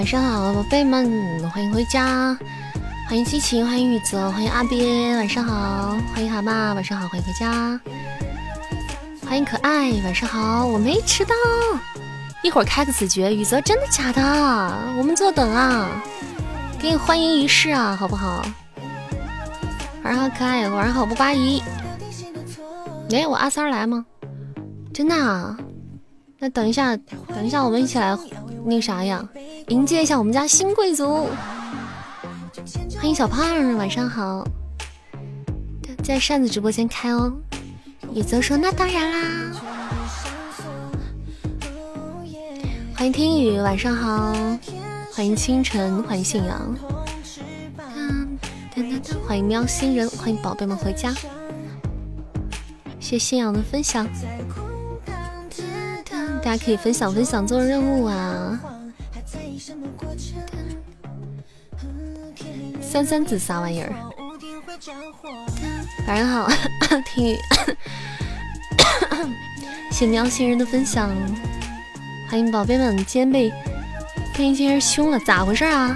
晚上好，宝贝们，欢迎回家，欢迎激情，欢迎雨泽，欢迎阿边，晚上好，欢迎蛤蟆，晚上好，欢迎回家，欢迎可爱，晚上好，我没迟到，一会儿开个子爵，雨泽真的假的？我们坐等啊，给你欢迎仪式啊，好不好？晚上好，可爱，晚上好，不八姨，哎，我阿三来吗？真的啊？那等一下，等一下，我们一起来。那个啥呀，迎接一下我们家新贵族，欢迎小胖，晚上好，在扇子直播间开哦。雨泽说那当然啦，欢迎听雨，晚上好，欢迎清晨，欢迎信仰，欢迎喵星人，欢迎宝贝们回家，谢信仰的分享。大家可以分享分享做任务啊！三三子啥玩意儿？晚上好，听雨，谢喵星人的分享，欢迎宝贝们，今天被被一些人凶了，咋回事啊？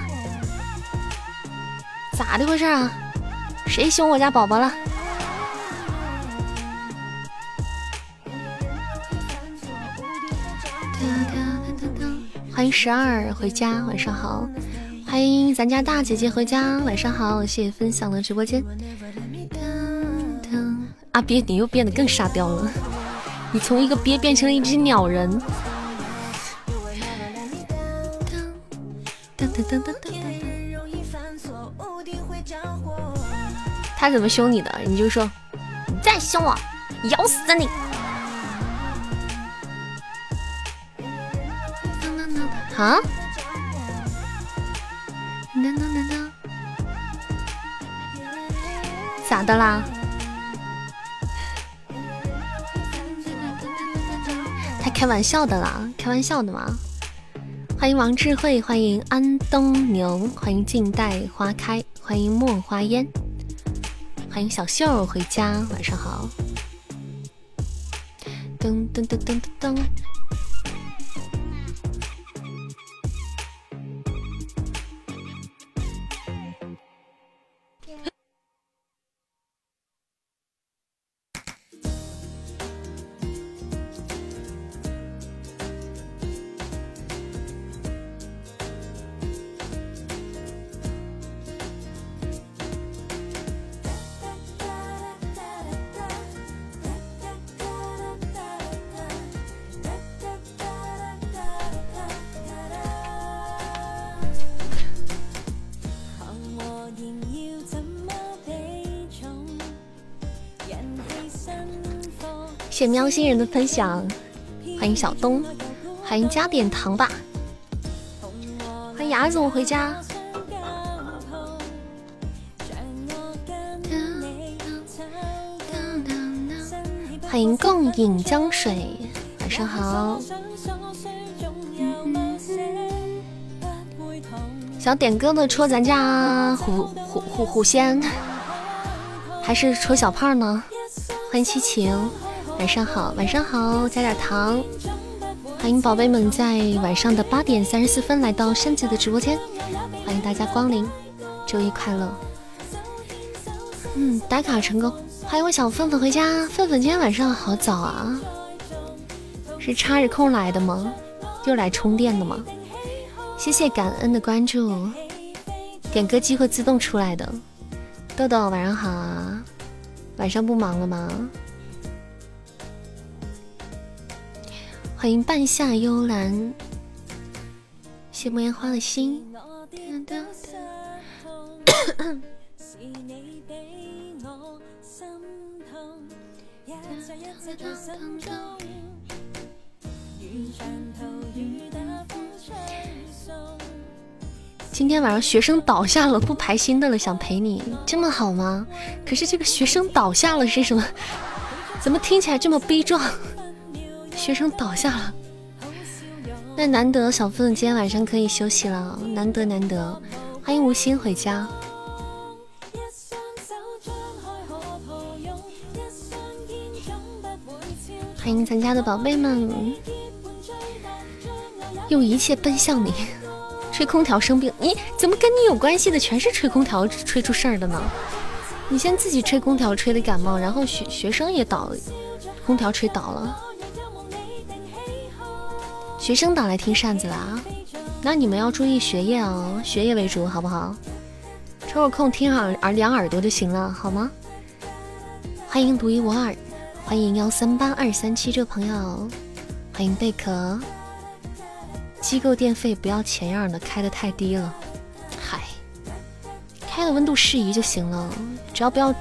咋的回事啊？谁凶我家宝宝了？十二回家，晚上好。欢迎咱家大姐姐回家，晚上好。谢谢分享的直播间。阿鳖，你又变得更沙雕了，你从一个鳖变成了一只鸟人。他怎么凶你的？你就说，你再凶我，咬死你！啊？难道难道咋的啦？他开玩笑的啦，开玩笑的嘛。欢迎王智慧，欢迎安东牛，欢迎静待花开，欢迎墨花烟，欢迎小秀回家，晚上好。噔噔噔噔噔噔。喵星人的分享，欢迎小东，欢迎加点糖吧，欢迎牙总回家，欢迎共饮江水，晚上好，想点歌的戳咱家虎虎虎虎仙，还是戳小胖呢？欢迎七情。晚上好，晚上好，加点糖。欢迎宝贝们在晚上的八点三十四分来到山姐的直播间，欢迎大家光临，周一快乐。嗯，打卡成功。欢迎我小粪粪回家，粪粪今天晚上好早啊，是插着空来的吗？又来充电的吗？谢谢感恩的关注，点歌机会自动出来的。豆豆晚上好啊，晚上不忙了吗？欢迎半夏幽兰，谢木烟花的心。今天晚上学生倒下了，不排新的了，想陪你，这么好吗？可是这个学生倒下了是什么？怎么听起来这么悲壮？学生倒下了，那难得小凤今天晚上可以休息了，难得难得，欢迎无心回家，欢迎咱家的宝贝们，用一切奔向你，吹空调生病，你怎么跟你有关系的全是吹空调吹出事儿的呢？你先自己吹空调吹的感冒，然后学学生也倒，空调吹倒了，学生党来听扇子了啊，那你们要注意学业哦，学业为主，好不好？抽个空听耳耳两耳朵就行了，好吗？欢迎独一无二，欢迎幺三八二三七这个朋友，欢迎贝壳。机构电费不要钱样的，开的太低了。嗨，开的温度适宜就行了，只要不要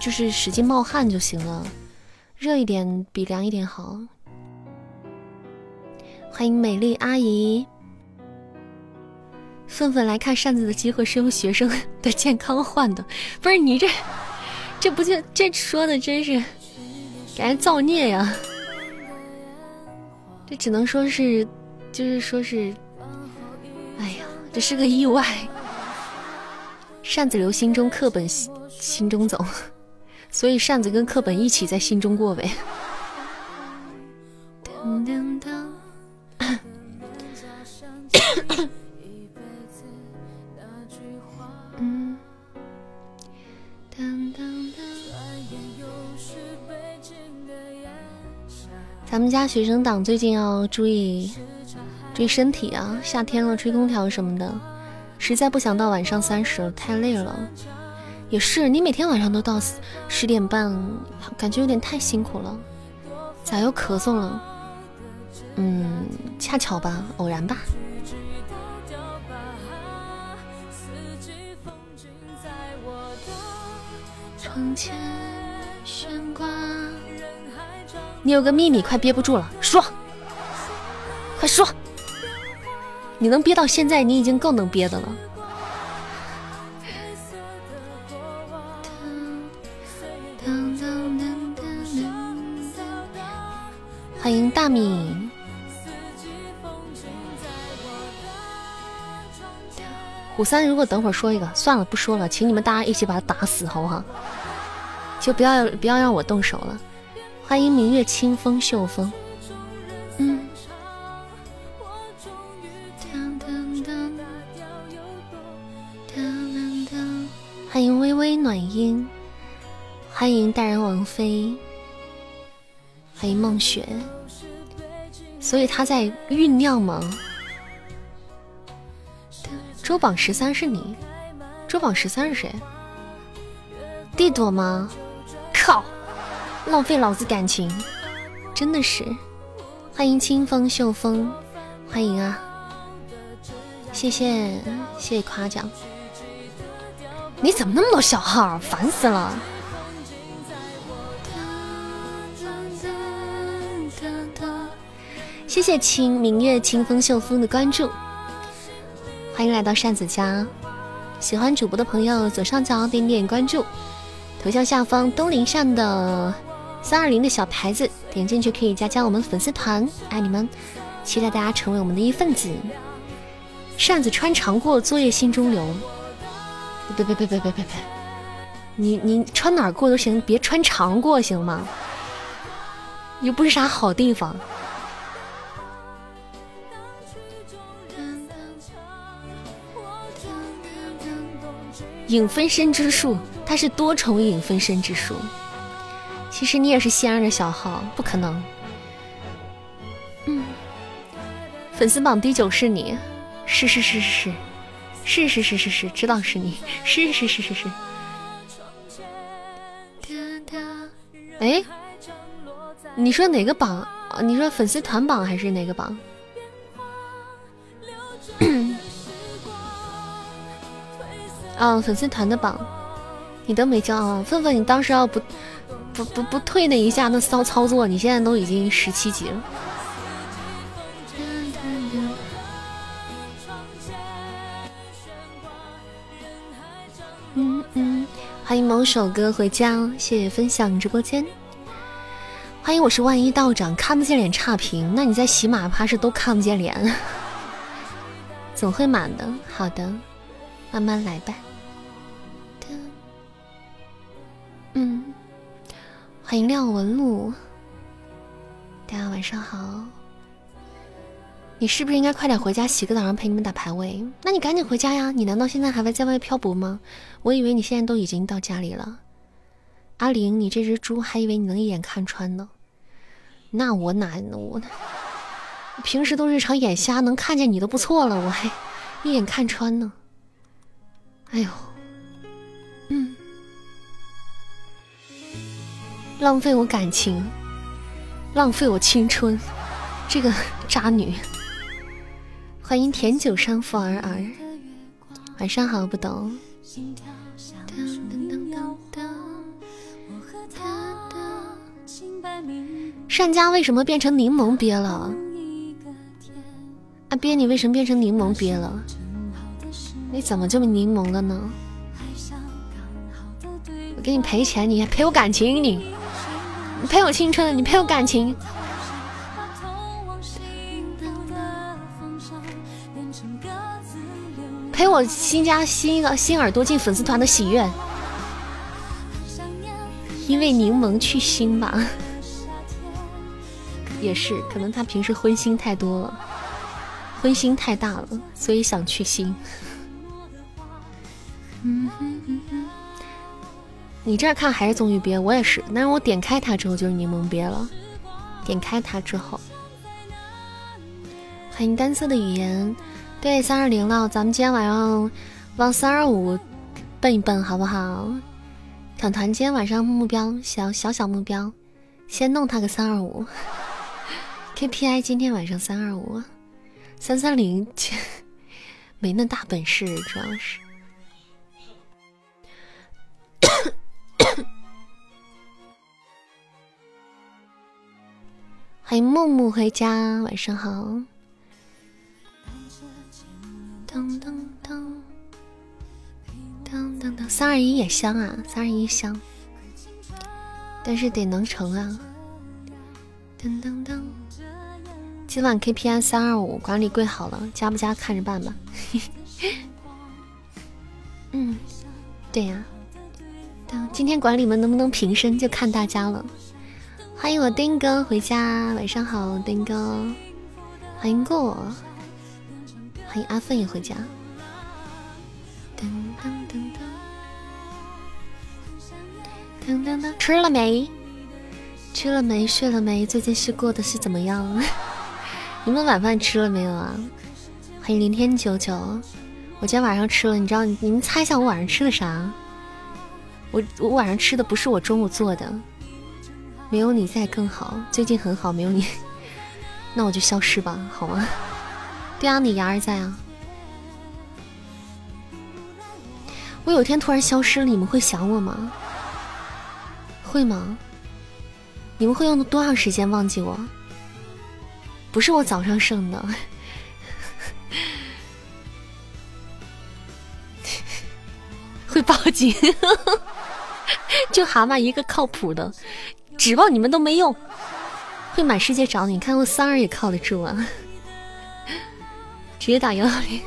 就是使劲冒汗就行了，热一点比凉一点好。欢迎美丽阿姨。愤愤来看扇子的机会是用学生的健康换的，不是你这这不就这说的真是感觉造孽呀！这只能说是。就是说是，哎呀，这是个意外。扇子留心中，课本心中走，所以扇子跟课本一起在心中过呗。咱们家学生党最近要注意。注意身体啊！夏天了，吹空调什么的，实在不想到晚上三十了，太累了。也是，你每天晚上都到十点半，感觉有点太辛苦了。咋又咳嗽了？嗯，恰巧吧，偶然吧。窗前你有个秘密，快憋不住了，说，快说。你能憋到现在，你已经够能憋的了。欢迎大米。虎三，如果等会儿说一个，算了，不说了，请你们大家一起把他打死，好不好？就不要不要让我动手了。欢迎明月清风秀风。嗯。欢迎微微暖音，欢迎大人王妃，欢迎梦雪。所以他在酝酿吗？周榜十三是你？周榜十三是谁？地朵吗？靠！浪费老子感情，真的是。欢迎清风秀风，欢迎啊！谢谢谢谢夸奖。你怎么那么多小号？烦死了！谢谢清明月清风秀风的关注，欢迎来到扇子家。喜欢主播的朋友，左上角点点关注，头像下方东林扇的三二零的小牌子，点进去可以加加我们粉丝团，爱你们！期待大家成为我们的一份子。扇子穿肠过，作业心中留。别别别别别别别！你你穿哪儿过都行，别穿肠过行吗？又不是啥好地方。影分身之术，它是多重影分身之术。其实你也是仙儿的小号，不可能。嗯，粉丝榜第九是你，是是是是是。是是是是是，知道是你，是是是是是。哎，你说哪个榜？你说粉丝团榜还是哪个榜？啊，粉丝团的榜，你都没交啊？愤愤，你当时要不不不不退那一下那骚操作，你现在都已经十七级了。欢迎某首歌回家，谢谢分享直播间。欢迎，我是万一道长，看不见脸差评，那你在喜马怕是都看不见脸，总会满的。好的，慢慢来吧。嗯，欢迎廖文露，大家晚上好。你是不是应该快点回家洗个澡，让陪你们打排位？那你赶紧回家呀！你难道现在还会在外漂泊吗？我以为你现在都已经到家里了。阿玲，你这只猪还以为你能一眼看穿呢。那我哪我 平时都日常眼瞎，能看见你都不错了，我还一眼看穿呢。哎呦，浪费我感情，浪费我青春，这个渣女。欢迎甜酒山富儿儿，晚上好，不懂。善家为什么变成柠檬鳖了？阿鳖，你为什么变成柠檬鳖了？你怎么这么柠檬了呢？我给你赔钱，你还赔我感情？你，你赔我青春，你赔我感情？陪我新加新的新耳朵进粉丝团的喜悦，因为柠檬去腥吧，也是，可能他平时荤腥太多了，荤腥太大了，所以想去腥。嗯哼嗯哼，你这儿看还是棕榈鳖，我也是，但是我点开它之后就是柠檬鳖了，点开它之后，欢迎单色的语言。对，三二零了，咱们今天晚上往三二五奔一奔，好不好？团团今天晚上目标小小小目标，先弄他个三二五。KPI 今天晚上三二五，三三零 没那大本事，主要是。欢迎木木回家，晚上好。噔噔噔，噔噔噔，三二一也香啊，三二一香，但是得能成啊。噔噔噔，今晚 KPI 三二五，管理跪好了，加不加看着办吧。嗯，对呀。今天管理们能不能平身，就看大家了。欢迎我丁哥回家，晚上好，丁哥，欢迎过。欢迎阿凤也回家。噔噔噔噔，噔噔噔，吃了没？吃了没？睡了没？最近是过得是怎么样？你们晚饭吃了没有啊？欢迎林天九九，我今天晚上吃了，你知道？你们猜一下我晚上吃的啥？我我晚上吃的不是我中午做的，没有你在更好，最近很好，没有你，那我就消失吧，好吗？对啊，你牙儿在啊。我有天突然消失了，你们会想我吗？会吗？你们会用多长时间忘记我？不是我早上剩的，会报警。就蛤蟆一个靠谱的，指望你们都没用，会满世界找你。看我三儿也靠得住啊。直接打幺幺零，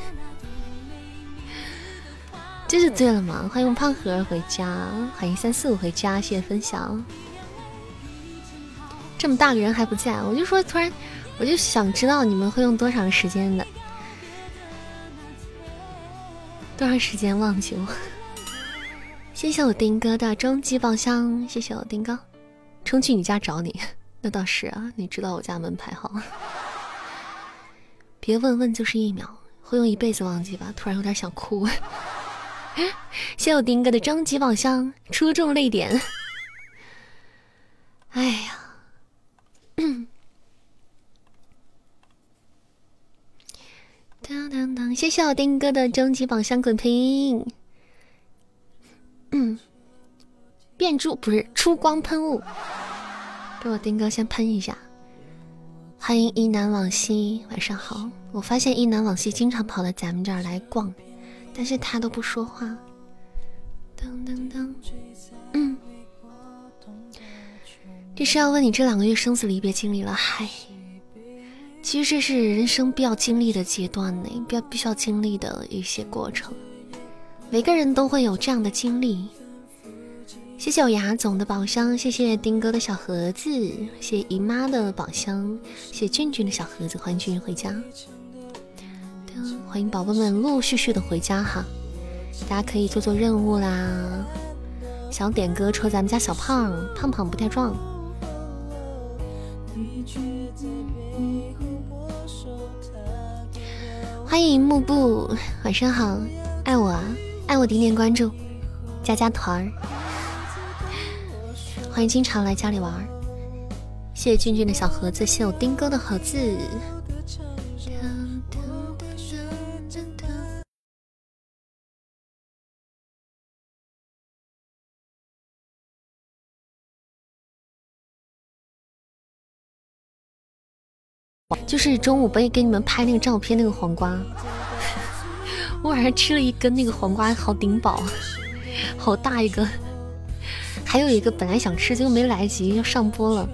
这是醉了吗？欢迎胖盒回家，欢迎三四五回家，谢谢分享。这么大个人还不在，我就说突然，我就想知道你们会用多长时间的，多长时间忘记我？谢谢我丁哥的终极宝箱，谢谢我丁哥，冲去你家找你，那倒是啊，你知道我家门牌号。别问问就是一秒，会用一辈子忘记吧？突然有点想哭。谢谢我丁哥的终极宝箱，戳中泪点。哎呀，当当当！谢谢我丁哥的终极宝箱滚屏。嗯，变猪不是出光喷雾，给我丁哥先喷一下。欢迎一南往西，晚上好。我发现一南往西经常跑到咱们这儿来逛，但是他都不说话。噔噔噔，嗯，这是要问你这两个月生死离别经历了？嗨，其实这是人生必要经历的阶段呢，必要必须要经历的一些过程。每个人都会有这样的经历，谢谢我牙总的宝箱，谢谢丁哥的小盒子，谢姨妈的宝箱，谢俊俊的小盒子，欢迎俊俊回家。欢迎宝宝们陆陆续续的回家哈，大家可以做做任务啦。想点歌抽咱们家小胖，胖胖不太壮。欢迎幕布，晚上好，爱我爱我点点关注，加加团儿。欢迎经常来家里玩儿，谢谢俊俊的小盒子，谢我丁哥的盒子。就是中午被给你们拍那个照片，那个黄瓜，我晚上吃了一根那个黄瓜，好顶饱，好大一个。还有一个本来想吃，结果没来得及要上播了，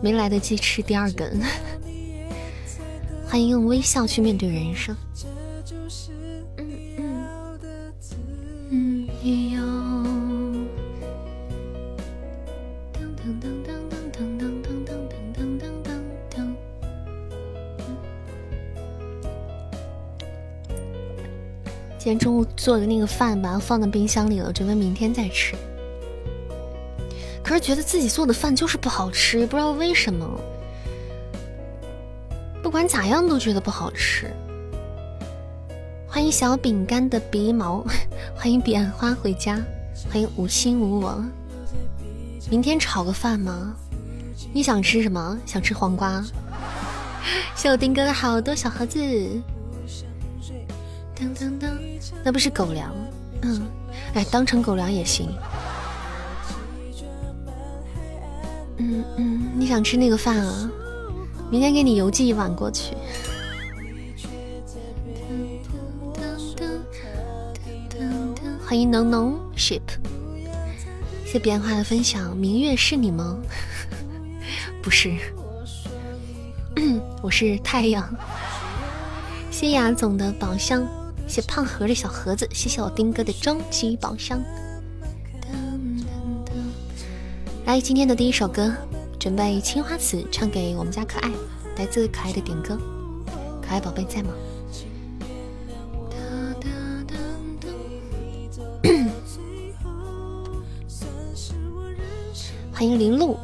没来得及吃第二根。欢迎用微笑去面对人生。今天中午做的那个饭，把它放在冰箱里了，准备明天再吃。可是觉得自己做的饭就是不好吃，也不知道为什么。不管咋样都觉得不好吃。欢迎小饼干的鼻毛，欢迎彼岸花回家，欢迎无心无我。明天炒个饭吗？你想吃什么？想吃黄瓜？谢我丁哥的好多小盒子。噔噔噔。那不是狗粮，嗯，哎，当成狗粮也行。嗯嗯，你想吃那个饭啊？明天给你邮寄一碗过去。欢迎浓浓 ship，谢变化的分享。明月是你吗？不是，我是太阳。谢雅总的宝箱。谢胖盒的小盒子，谢谢我丁哥的终极宝箱。来，今天的第一首歌，准备青花瓷唱给我们家可爱，来自可爱的点歌，可爱宝贝在吗？欢迎林露，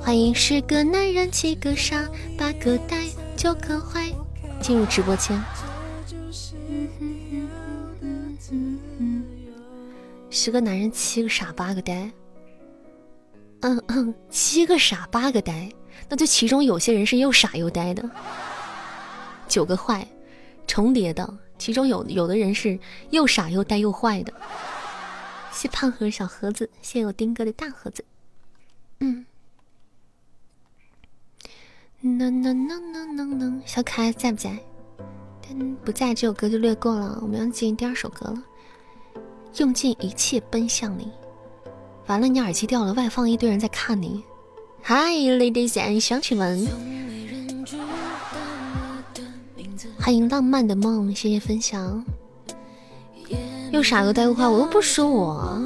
欢迎十个男人七个傻八个呆。就可坏。进入直播间。十个男人，七个傻，八个呆。嗯嗯，七个傻，八个呆，那就其中有些人是又傻又呆的。九个坏，重叠的，其中有有的人是又傻又呆又坏的。谢胖盒小盒子，谢我丁哥的大盒子。嗯。能能能能能能，小可爱在不在？不在，这首歌就略过了。我们要进第二首歌了。用尽一切奔向你。完了，你耳机掉了，外放一堆人在看你。Hi，ladies and gentlemen，欢迎浪漫的梦，谢谢分享。又傻又呆又坏，我又不说我。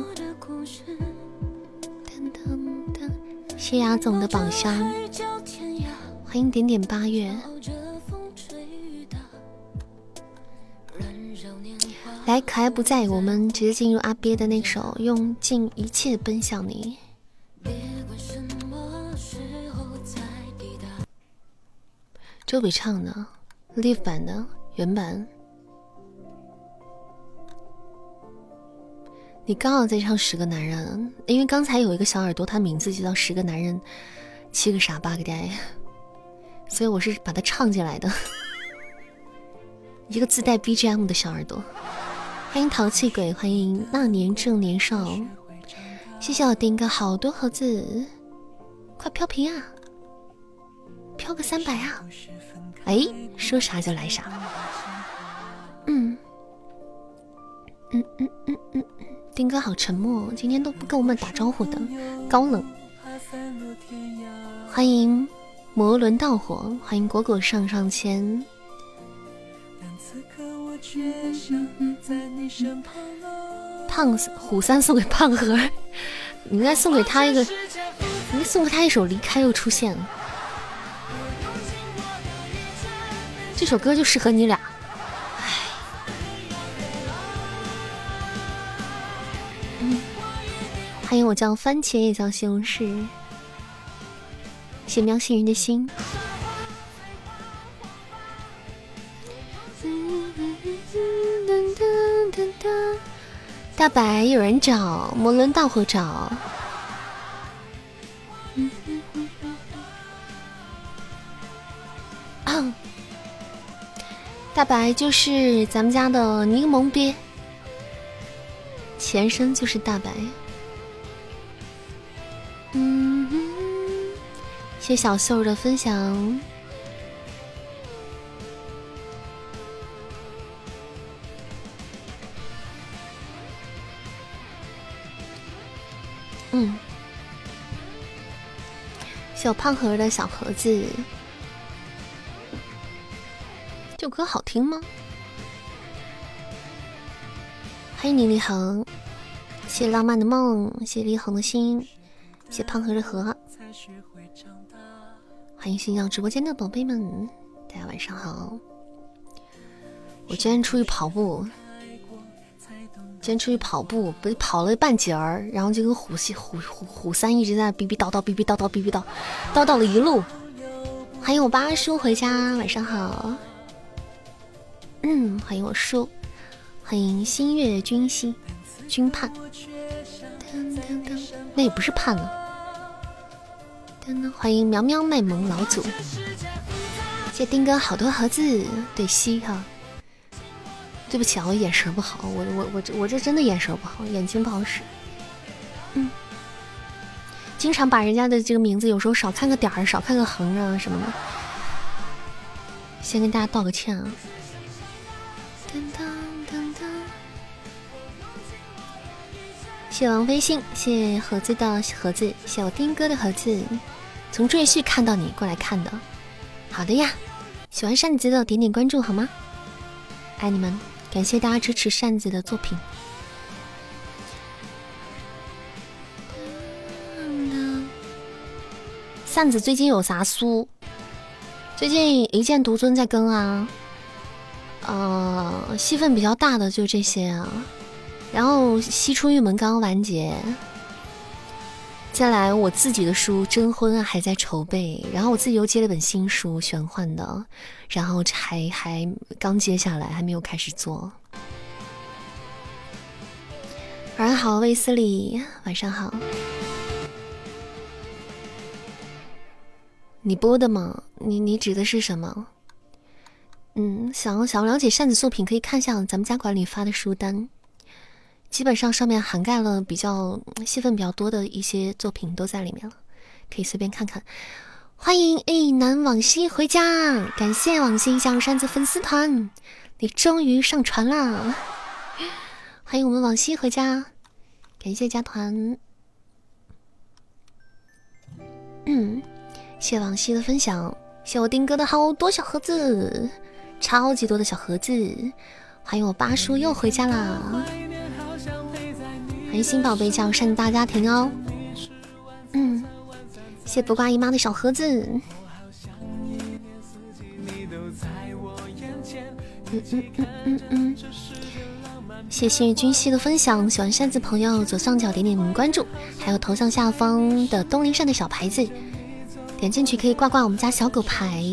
谢雅总的宝箱。欢迎点点八月，来可爱不在，我们直接进入阿憋的那首《用尽一切奔向你》。周笔畅的 Live 版的原版。你刚好在唱《十个男人》，因为刚才有一个小耳朵，他名字就叫《十个男人》，七个傻八个呆。所以我是把它唱进来的，一个自带 BGM 的小耳朵。欢迎淘气鬼，欢迎那年正年少，谢谢我丁哥好多盒子，快飘屏啊，飘个三百啊！哎，说啥就来啥。嗯嗯嗯嗯嗯，丁哥好沉默，今天都不跟我们打招呼的，高冷。欢迎。摩轮道火，欢迎果果上上签。胖虎三送给胖盒，你应该送给他一个，你送给他一首《离开又出现》，这首歌就适合你俩。欢迎我叫番茄，也叫西红柿，谢喵星人的心。大白有人找，摩轮大火找。大白就是咱们家的柠檬鳖，前身就是大白。嗯哼，谢小秀的分享。嗯，小胖盒的小盒子，这首歌好听吗？欢迎李立恒，谢浪漫的梦，谢立恒的心，谢胖盒的盒。欢迎新到直播间的宝贝们，大家晚上好。我今天出去跑步。今天出去跑步，不跑了半截儿，然后就跟虎西虎虎虎三一直在逼逼叨叨，逼逼叨叨，逼逼叨叨叨了一路。欢迎我八叔回家，晚上好。嗯，欢迎我叔，欢迎新月君心君盼。那也不是盼了。欢迎苗苗卖萌老祖，谢丁哥好多盒子，对西哈。对不起啊，我眼神不好，我我我这我这真的眼神不好，眼睛不好使。嗯，经常把人家的这个名字有时候少看个点儿，少看个横啊什么的。先跟大家道个歉啊。谢王飞信，谢盒子的盒子，谢我丁哥的盒子，从赘婿看到你过来看的。好的呀，喜欢扇子的点点关注好吗？爱你们。感谢大家支持扇子的作品。扇子最近有啥书？最近一剑独尊在更啊，呃，戏份比较大的就这些啊。然后西出玉门刚完结。再来，我自己的书《征婚》还在筹备，然后我自己又接了本新书，玄幻的，然后还还刚接下来，还没有开始做。晚上好，卫斯理，晚上好。你播的吗？你你指的是什么？嗯，想想了解扇子作品，可以看一下咱们家管理发的书单。基本上上面涵盖了比较戏份比较多的一些作品都在里面了，可以随便看看。欢迎一南往西回家，感谢往西向扇子粉丝团，你终于上船了。欢迎我们往西回家，感谢加团。嗯，谢往西的分享，谢我丁哥的好多小盒子，超级多的小盒子。欢迎我八叔又回家啦。欢迎新宝贝加入扇子大家庭哦！嗯，谢不挂姨妈的小盒子。嗯嗯嗯嗯嗯，谢幸运君熙的分享，喜欢扇子朋友左上角点点关注，还有头像下方的东林扇的小牌子，点进去可以挂挂我们家小狗牌，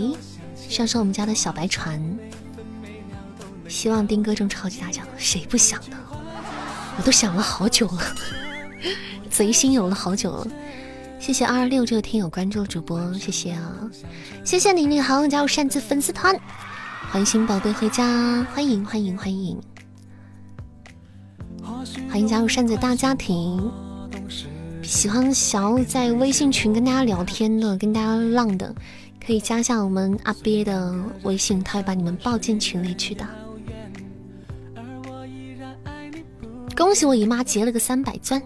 上上我们家的小白船。希望丁哥中超级大奖，谁不想呢？我都想了好久了，贼心有了好久了。谢谢二二六这个听友关注主播，谢谢啊，谢谢你，你好，加入扇子粉丝团，欢迎新宝贝回家，欢迎欢迎欢迎，欢迎加入扇子大家庭。喜欢想要在微信群跟大家聊天的，跟大家浪的，可以加一下我们阿鳖的微信，他会把你们抱进群里去的。恭喜我姨妈结了个三百钻！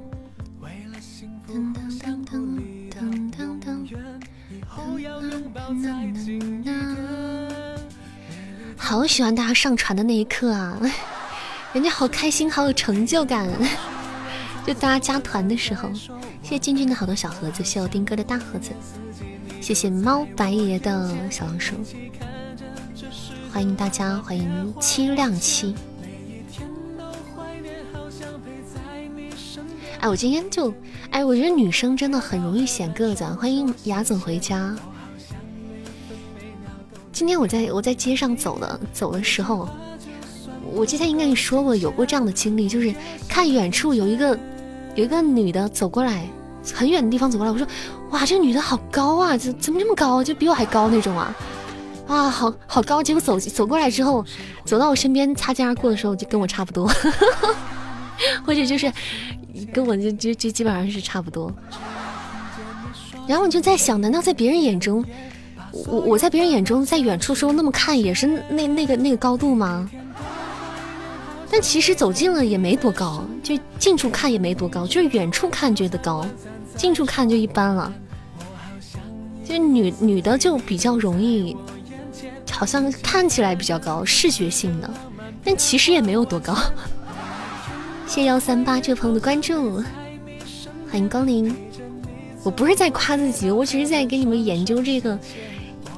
好喜欢大家上传的那一刻啊，人家好开心，好有成就感。就大家加团的时候，谢谢君君的好多小盒子，谢谢我丁哥的大盒子，谢谢猫白爷的小老鼠，欢迎大家，欢迎七亮七。哎，我今天就，哎，我觉得女生真的很容易显个子。欢迎雅总回家。今天我在我在街上走的走的时候，我之前应该也说过有过这样的经历，就是看远处有一个。有一个女的走过来，很远的地方走过来，我说：“哇，这女的好高啊，怎怎么这么高？就比我还高那种啊！啊，好好高。”结果走走过来之后，走到我身边擦肩而过的时候，就跟我差不多，或者就是跟我就就就基本上是差不多。然后我就在想，难道在别人眼中，我我在别人眼中在远处时候那么看也是那那个那个高度吗？但其实走近了也没多高，就近处看也没多高，就是远处看觉得高，近处看就一般了。就女女的就比较容易，好像看起来比较高，视觉性的，但其实也没有多高。谢幺三八这朋友的关注，欢迎光临。我不是在夸自己，我只是在给你们研究这个，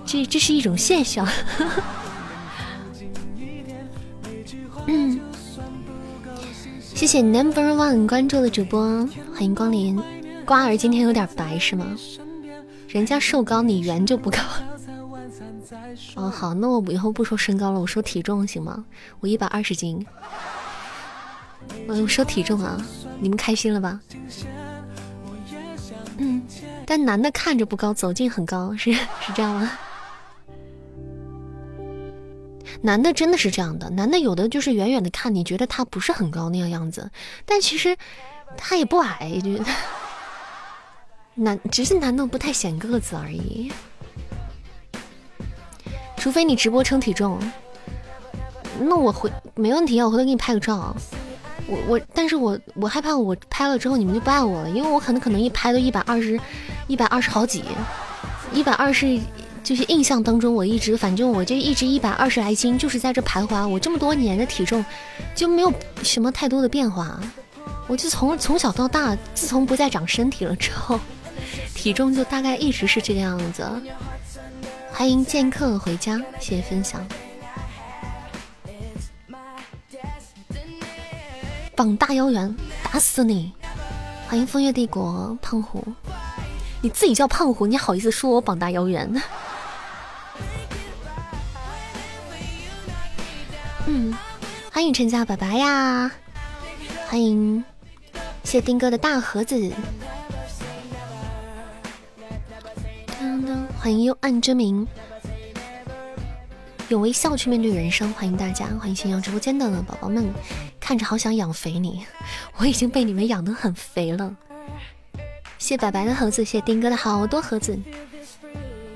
这这是一种现象。嗯。谢谢 Number One 关注的主播，欢迎光临。瓜儿今天有点白是吗？人家瘦高，你圆就不高。哦，好，那我以后不说身高了，我说体重行吗？我一百二十斤。我说体重啊，你们开心了吧？嗯，但男的看着不高，走近很高，是是这样吗？男的真的是这样的，男的有的就是远远的看，你觉得他不是很高那个样子，但其实他也不矮，就男只是男的不太显个子而已。除非你直播称体重，那我回没问题啊，我回头给你拍个照。我我，但是我我害怕我拍了之后你们就不爱我了，因为我可能可能一拍都一百二十，一百二十好几，一百二十。就是印象当中，我一直反正我就一直一百二十来斤，就是在这徘徊。我这么多年的体重就没有什么太多的变化。我就从从小到大，自从不再长身体了之后，体重就大概一直是这个样子。欢迎剑客回家，谢谢分享。膀大腰圆，打死你！欢迎风月帝国胖虎，你自己叫胖虎，你好意思说我膀大腰圆？嗯，欢迎陈家白白呀！欢迎，谢丁哥的大盒子。欢迎幽暗之名，用微笑去面对人生。欢迎大家，欢迎新阳直播间的宝宝们，看着好想养肥你，我已经被你们养得很肥了。谢白白的盒子，谢丁哥的好多盒子。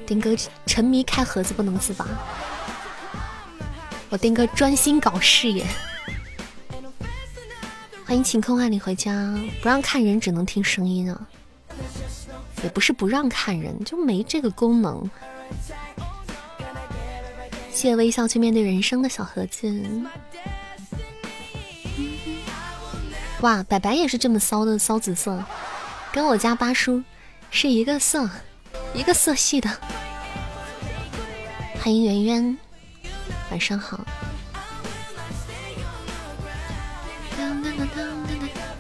丁哥沉迷开盒子不能自拔。我丁哥专心搞事业，欢迎晴空万里回家。不让看人，只能听声音啊！也不是不让看人，就没这个功能。谢微笑去面对人生的小盒子。哇，白白也是这么骚的骚紫色，跟我家八叔是一个色，一个色系的。欢迎圆圆。晚上好。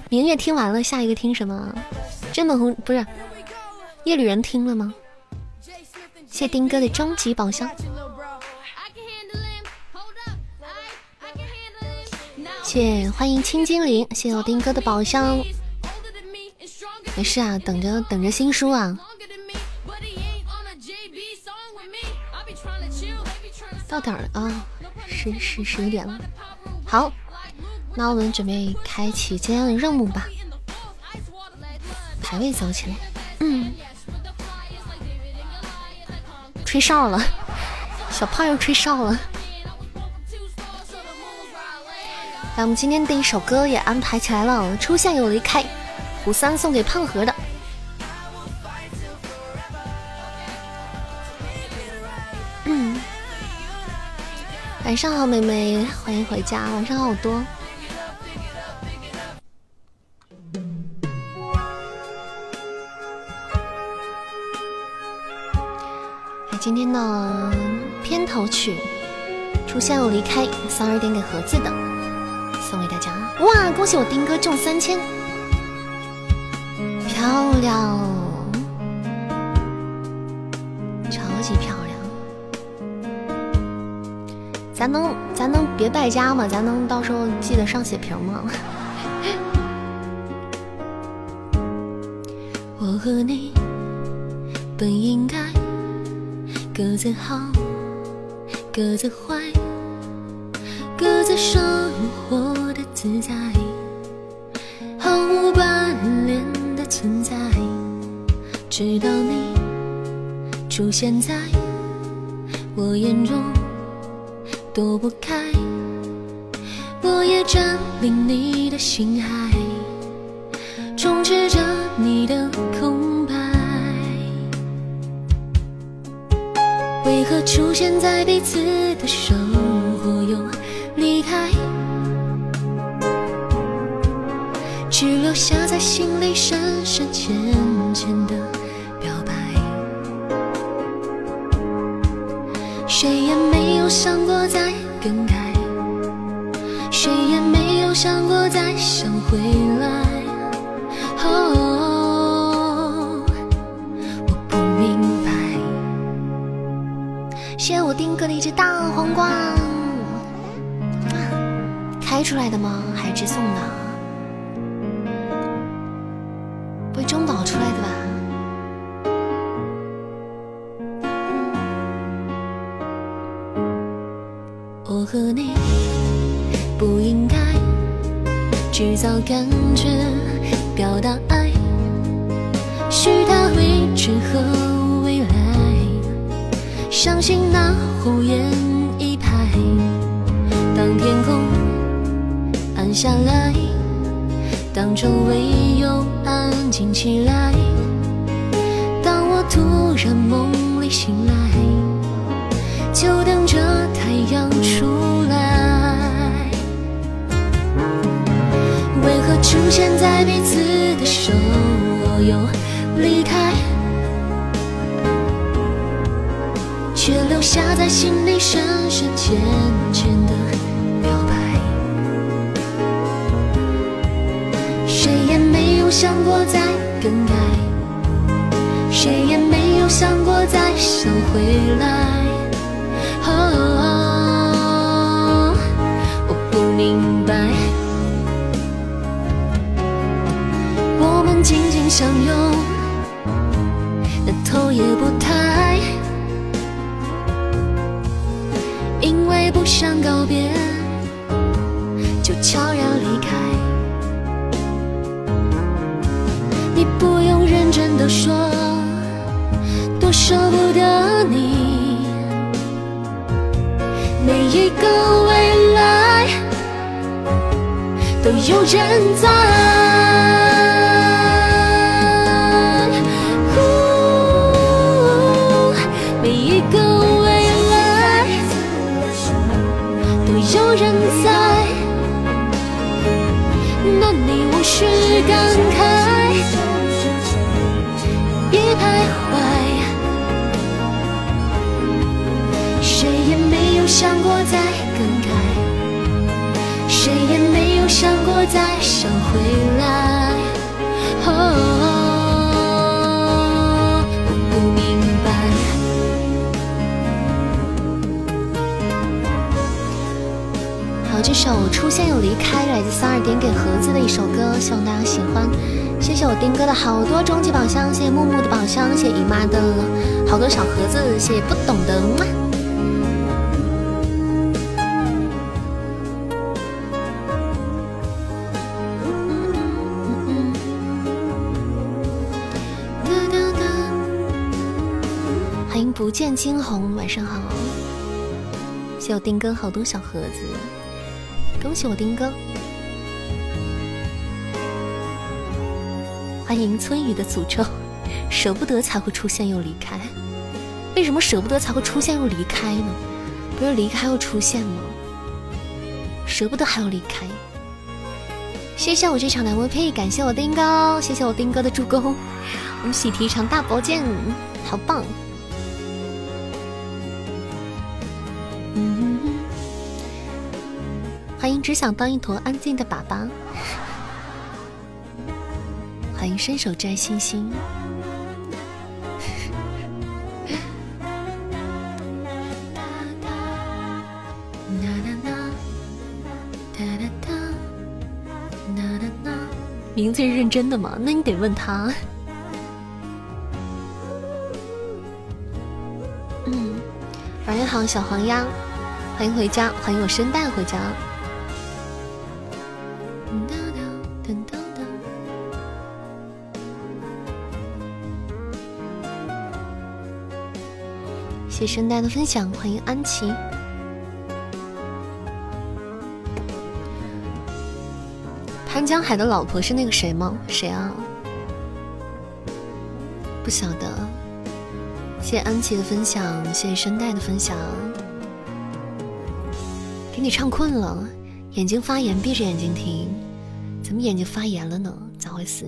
明月听完了，下一个听什么？真的红不是？夜旅人听了吗？谢丁哥的终极宝箱。谢欢迎青精灵，谢我丁哥的宝箱。没事啊，等着等着新书啊。到点了啊，十十十一点了。好，那我们准备开启今天的任务吧。排位走起来，嗯。吹哨了，小胖又吹哨了。那，我们今天第一首歌也安排起来了，出现又离开，五三送给胖盒的。晚上好，妹妹，欢迎回家。晚上好多。今天的片头曲出现又离开，三二点给盒子的，送给大家。哇，恭喜我丁哥中三千，漂亮，超级漂亮。咱能咱能别败家吗？咱能到时候记得上血瓶吗？我和你本应该各自好，各自坏，生活的自在，毫无关联的存在，直到你出现在我眼中。躲不开，我也占领你的心海，充斥着你的空白。为何出现在彼此的生在心里深深浅浅的表白？谁也没有想过再。更改，谁也没有想过再想回来。哦，我不明白。谢我丁哥的一只大黄瓜，开出来的吗？还是直送的？丁哥好多小盒子，恭喜我丁哥。欢迎村雨的诅咒，舍不得才会出现又离开。为什么舍不得才会出现又离开呢？不是离开又出现吗？舍不得还要离开。谢谢我这场的 MVP，感谢我丁哥，谢谢我丁哥的助攻，我们喜提一场大宝剑，好棒！只想当一坨安静的粑粑，欢迎伸手摘星星。名字是认真的吗？那你得问他。嗯，晚上好，小黄鸭，欢迎回家，欢迎我声带回家。谢声带的分享，欢迎安琪。潘江海的老婆是那个谁吗？谁啊？不晓得。谢安琪的分享，谢谢声带的分享。给你唱困了，眼睛发炎，闭着眼睛听。怎么眼睛发炎了呢？咋回事？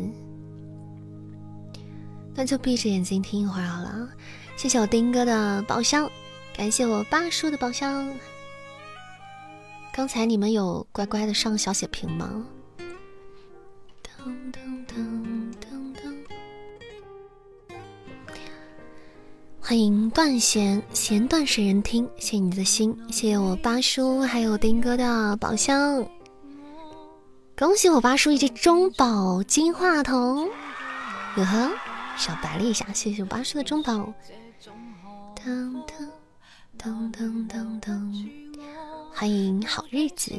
那就闭着眼睛听一会儿好了。谢谢我丁哥的宝箱，感谢我八叔的宝箱。刚才你们有乖乖的上小血瓶吗？欢迎断弦，弦断谁人听，谢谢你的心，谢谢我八叔还有丁哥的宝箱，恭喜我八叔一只中宝金话筒，哟呵，小白了一下，谢谢我八叔的中宝。噔噔噔噔噔噔，欢迎好日子。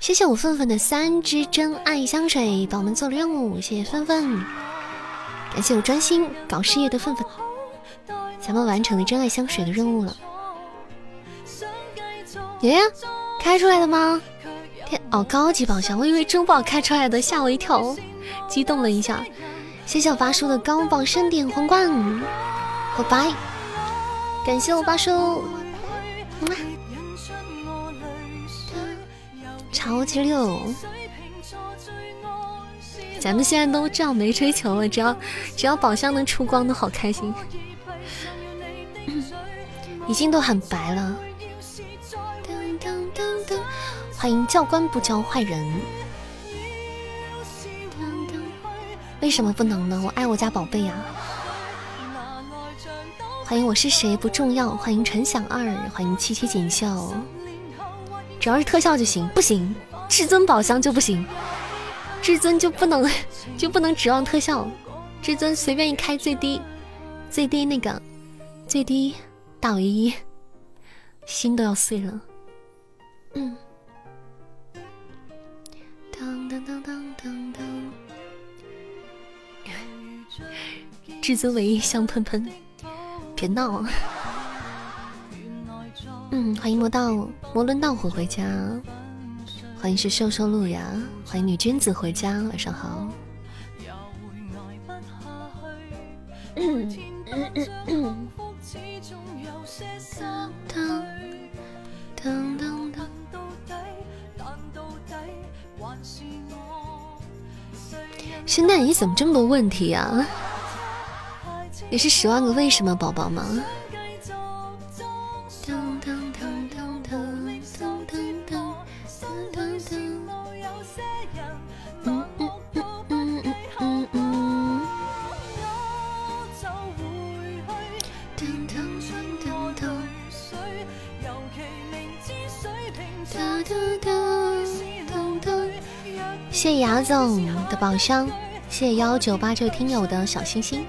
谢谢我愤愤的三支真爱香水，帮我们做了任务。谢谢愤愤，感谢我专心搞事业的愤愤，咱们完成了真爱香水的任务了。爷爷，开出来的吗？天哦，高级宝箱，我以为中宝开出来的，吓我一跳，激动了一下。谢谢我八叔的高榜盛典皇冠，好白，感谢我八叔。超级六，咱们现在都这样没追求了，只要只要宝箱能出光都好开心，已经都很白了。欢迎教官不教坏人，为什么不能呢？我爱我家宝贝呀！欢迎我是谁不重要，欢迎陈响二，欢迎七七锦绣。只要是特效就行，不行，至尊宝箱就不行，至尊就不能 就不能指望特效，至尊随便一开最低，最低那个最低大唯一，心都要碎了。嗯。至尊唯一香喷喷，别闹。嗯，欢迎魔道魔轮道火回家，欢迎是瘦瘦路呀，欢迎女君子回家，晚上好。现在你怎么这么多问题啊？你是十万个为什么宝宝吗？谢谢牙总的宝箱，谢谢幺九八这位听友的小心心。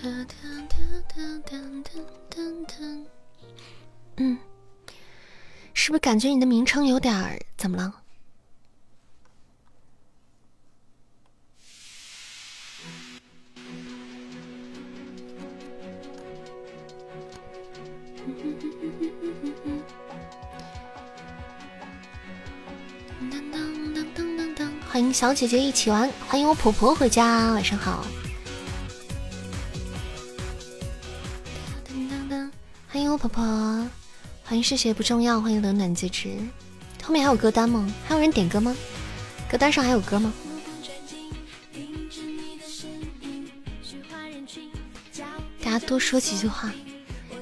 哒哒哒哒哒哒哒哒嗯。是不是感觉你的名称有点儿怎么了？欢迎小姐姐一起玩欢迎我婆婆回家晚上好。婆婆，欢迎是谁不重要，欢迎冷暖自知。后面还有歌单吗？还有人点歌吗？歌单上还有歌吗？大家多说几句话。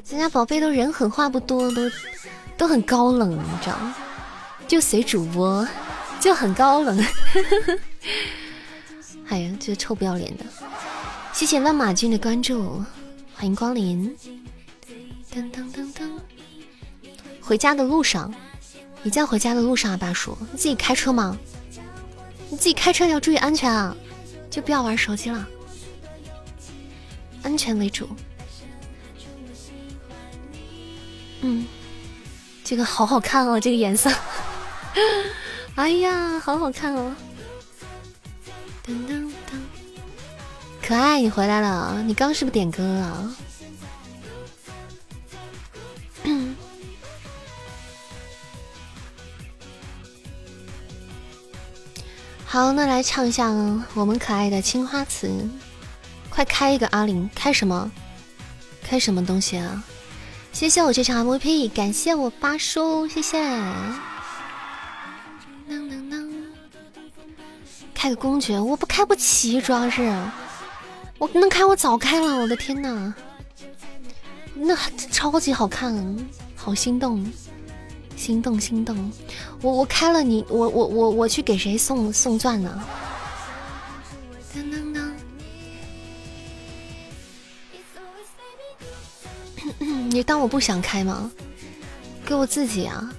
咱家宝贝都人狠话不多，都都很高冷，你知道吗？就随主播。就很高冷，哎呀，这臭不要脸的！谢谢乱马君的关注，欢迎光临。噔噔噔噔，回家的路上，你在回家的路上啊，大叔，你自己开车吗？你自己开车要注意安全啊，就不要玩手机了，安全为主。嗯，这个好好看哦，这个颜色。哎呀，好好看哦！噔噔噔，可爱，你回来了，你刚是不是点歌啊？好，那来唱一下我们可爱的青花瓷，快开一个阿玲，开什么？开什么东西啊？谢谢我这场 MVP，感谢我八叔，谢谢。开个公爵，我不开不起，主要是我能开，我早开了。我的天呐，那超级好看，好心动，心动心动。我我开了你，我我我我去给谁送送钻呢？当当当！你当我不想开吗？给我自己啊，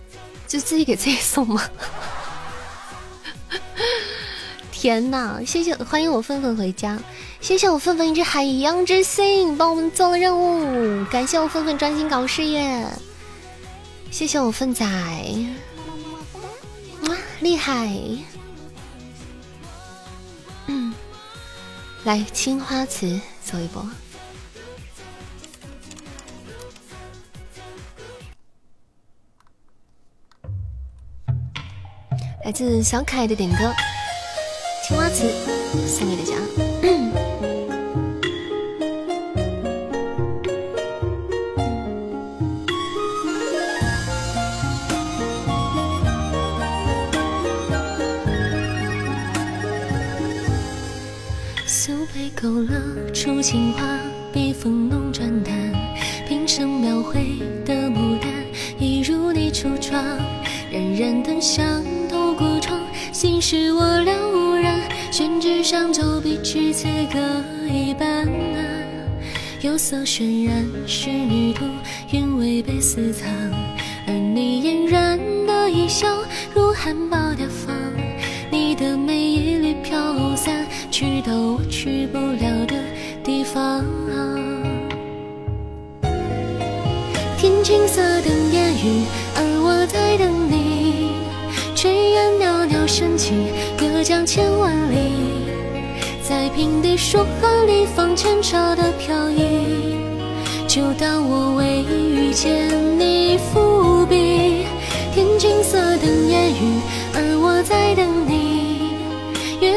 就自己给自己送吗？天呐！谢谢，欢迎我愤愤回家。谢谢我愤愤一只海洋之心，帮我们做了任务。感谢我愤愤专心搞事业。谢谢我粪仔，哇，厉害！嗯，来青花瓷走一波。来自小可爱的点歌。青花瓷送给大家。勾勒出情话，笔锋浓转淡，平生描绘的牡丹，一如你初妆，冉冉灯香透过窗，心事我了无。宣纸上走笔至此各一半啊，釉色渲染仕女图，韵味被私藏。而你嫣然的一笑，如含苞待放。你的美一缕飘散，去到我去不了的地方。天青色等烟雨，而我在等你。炊烟袅袅升起。隔江千万里，在平地说和里放前朝的飘逸，就当我为遇见你伏笔。天青色等烟雨，而我在等你。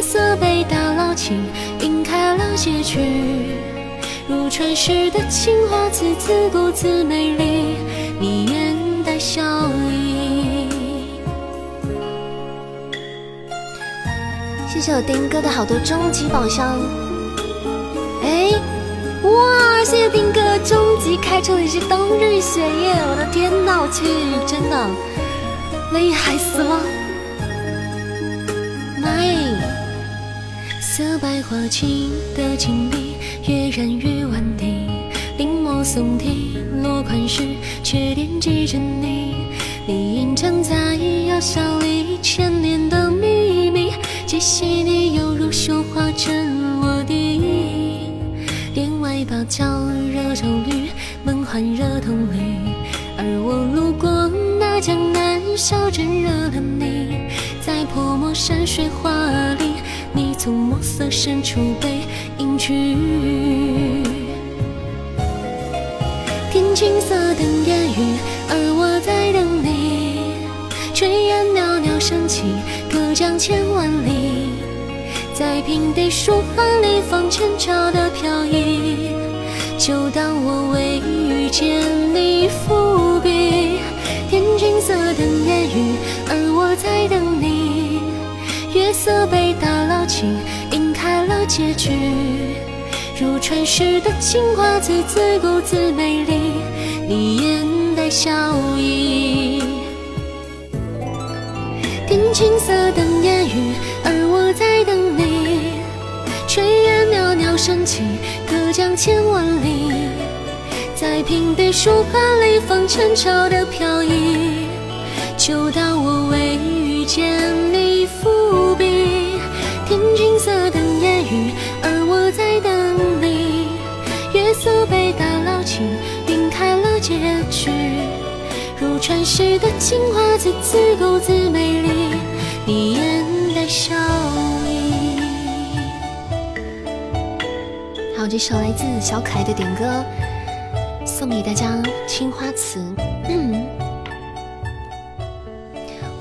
月色被打捞起，晕开了结局。如传世的青花瓷，自顾自美丽，你眼带笑意。谢谢我丁哥的好多终极宝箱，哎，哇！谢谢丁哥终极开出的是冬日雪夜，我的天呐，我去，真的厉害死了！色白花青的金笔，跃然于碗底，临摹宋体落款时，却惦记着你。你隐藏在窑小里千年的秘密。既细腻犹如绣花针落地，帘外芭蕉惹愁绿，门环惹铜绿，而我路过那江南小镇，惹了你，在泼墨山水画里，从墨色深处被隐去。天青色等烟雨，而我在等你。炊烟袅袅升起，隔江千万里，在平地书画里放前朝的飘逸。就当我未遇见你伏笔，天青色等烟雨，而我在等你。月色被打情，晕开了结局。如传世的情话，字字构字美丽，你眼带笑意。天青色等烟雨，而我在等你。炊烟袅袅升起，隔江千万里，在平地书画里放前朝的飘逸。就当我未遇见你伏笔，天青色等烟雨，而我在等你。月色被打捞起，晕开了结局。如传世的情话，字字构字美丽，你眼带笑意。好，这首来自小可爱的点歌，送给大家《青花瓷》。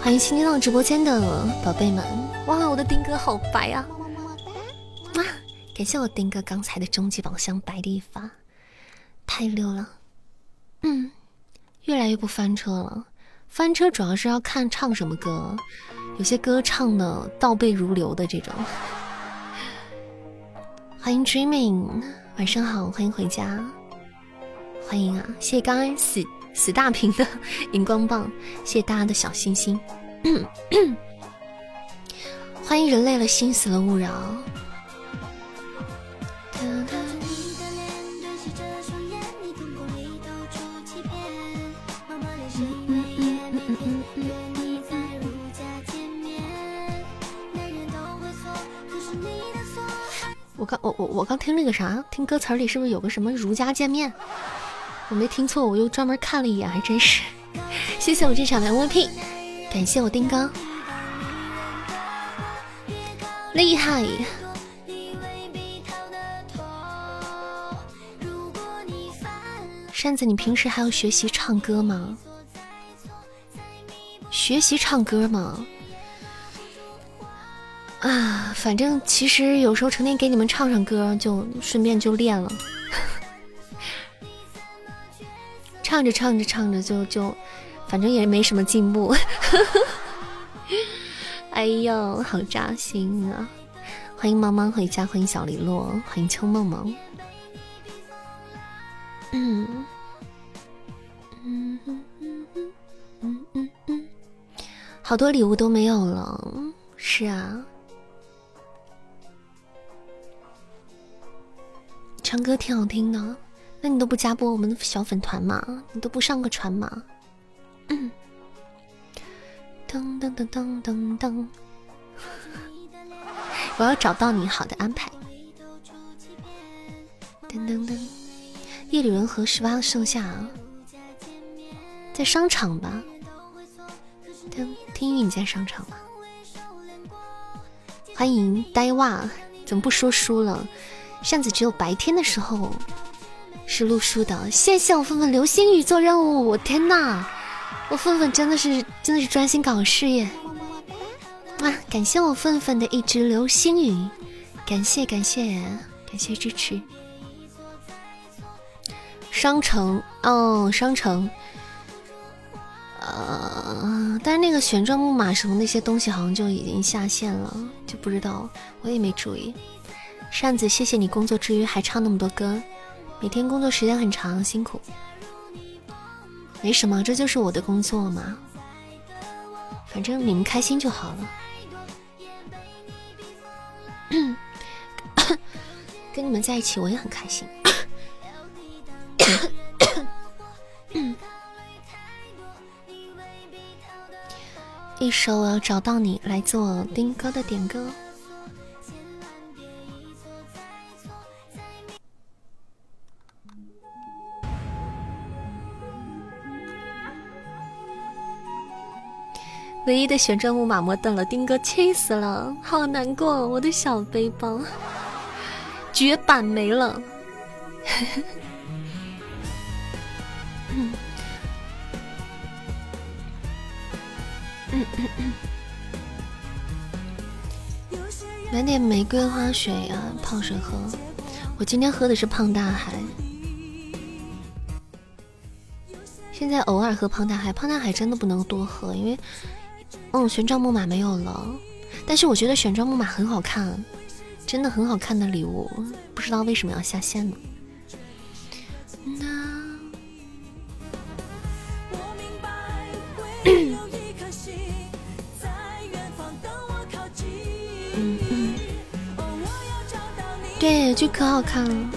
欢迎新进到直播间的宝贝们！哇，我的丁哥好白啊！么么哒哇，感谢我丁哥刚才的终极宝箱白的一发，太溜了！嗯，越来越不翻车了。翻车主要是要看唱什么歌，有些歌唱的倒背如流的这种。欢迎 Dreaming，晚上好，欢迎回家，欢迎啊！谢谢刚刚死死大屏的荧光棒，谢谢大家的小心心，欢迎人类了心死了勿扰。我刚我我我刚听那个啥，听歌词里是不是有个什么儒家见面？我没听错，我又专门看了一眼，还真是。谢谢我这场 MVP，感谢我丁哥，厉害！扇子，你平时还要学习唱歌吗？学习唱歌吗？啊，反正其实有时候成天给你们唱唱歌，就顺便就练了。唱着唱着唱着就就，反正也没什么进步。哎呦，好扎心啊！欢迎猫猫回家，欢迎小黎落，欢迎秋梦梦。嗯嗯嗯嗯嗯嗯嗯，好多礼物都没有了。是啊。唱歌挺好听的，那你都不加播我们的小粉团吗？你都不上个船吗？嗯，噔噔噔噔噔噔，我要找到你好的安排。噔噔噔，夜里人和十八盛夏，在商场吧？听听音乐你在商场吗？欢迎呆袜，怎么不说书了？扇子只有白天的时候是录书的。谢谢我分分流星雨做任务，我天呐，我愤愤真的是真的是专心搞事业。哇，感谢我愤愤的一支流星雨，感谢感谢感谢支持。商城哦，商城，呃，但是那个旋转木马什么那些东西好像就已经下线了，就不知道，我也没注意。扇子，谢谢你工作之余还唱那么多歌，每天工作时间很长，辛苦。没什么，这就是我的工作嘛。反正你们开心就好了。跟你们在一起我也很开心。一首我要找到你，来做丁哥的点歌。唯一的旋转木马没等了，丁哥气死了，好难过，我的小背包，绝版没了。嗯买点玫瑰花水呀，泡水喝。我今天喝的是胖大海。现在偶尔喝胖大海，胖大海真的不能多喝，因为，嗯，旋转木马没有了。但是我觉得旋转木马很好看，真的很好看的礼物，不知道为什么要下线呢？对，就可好看了。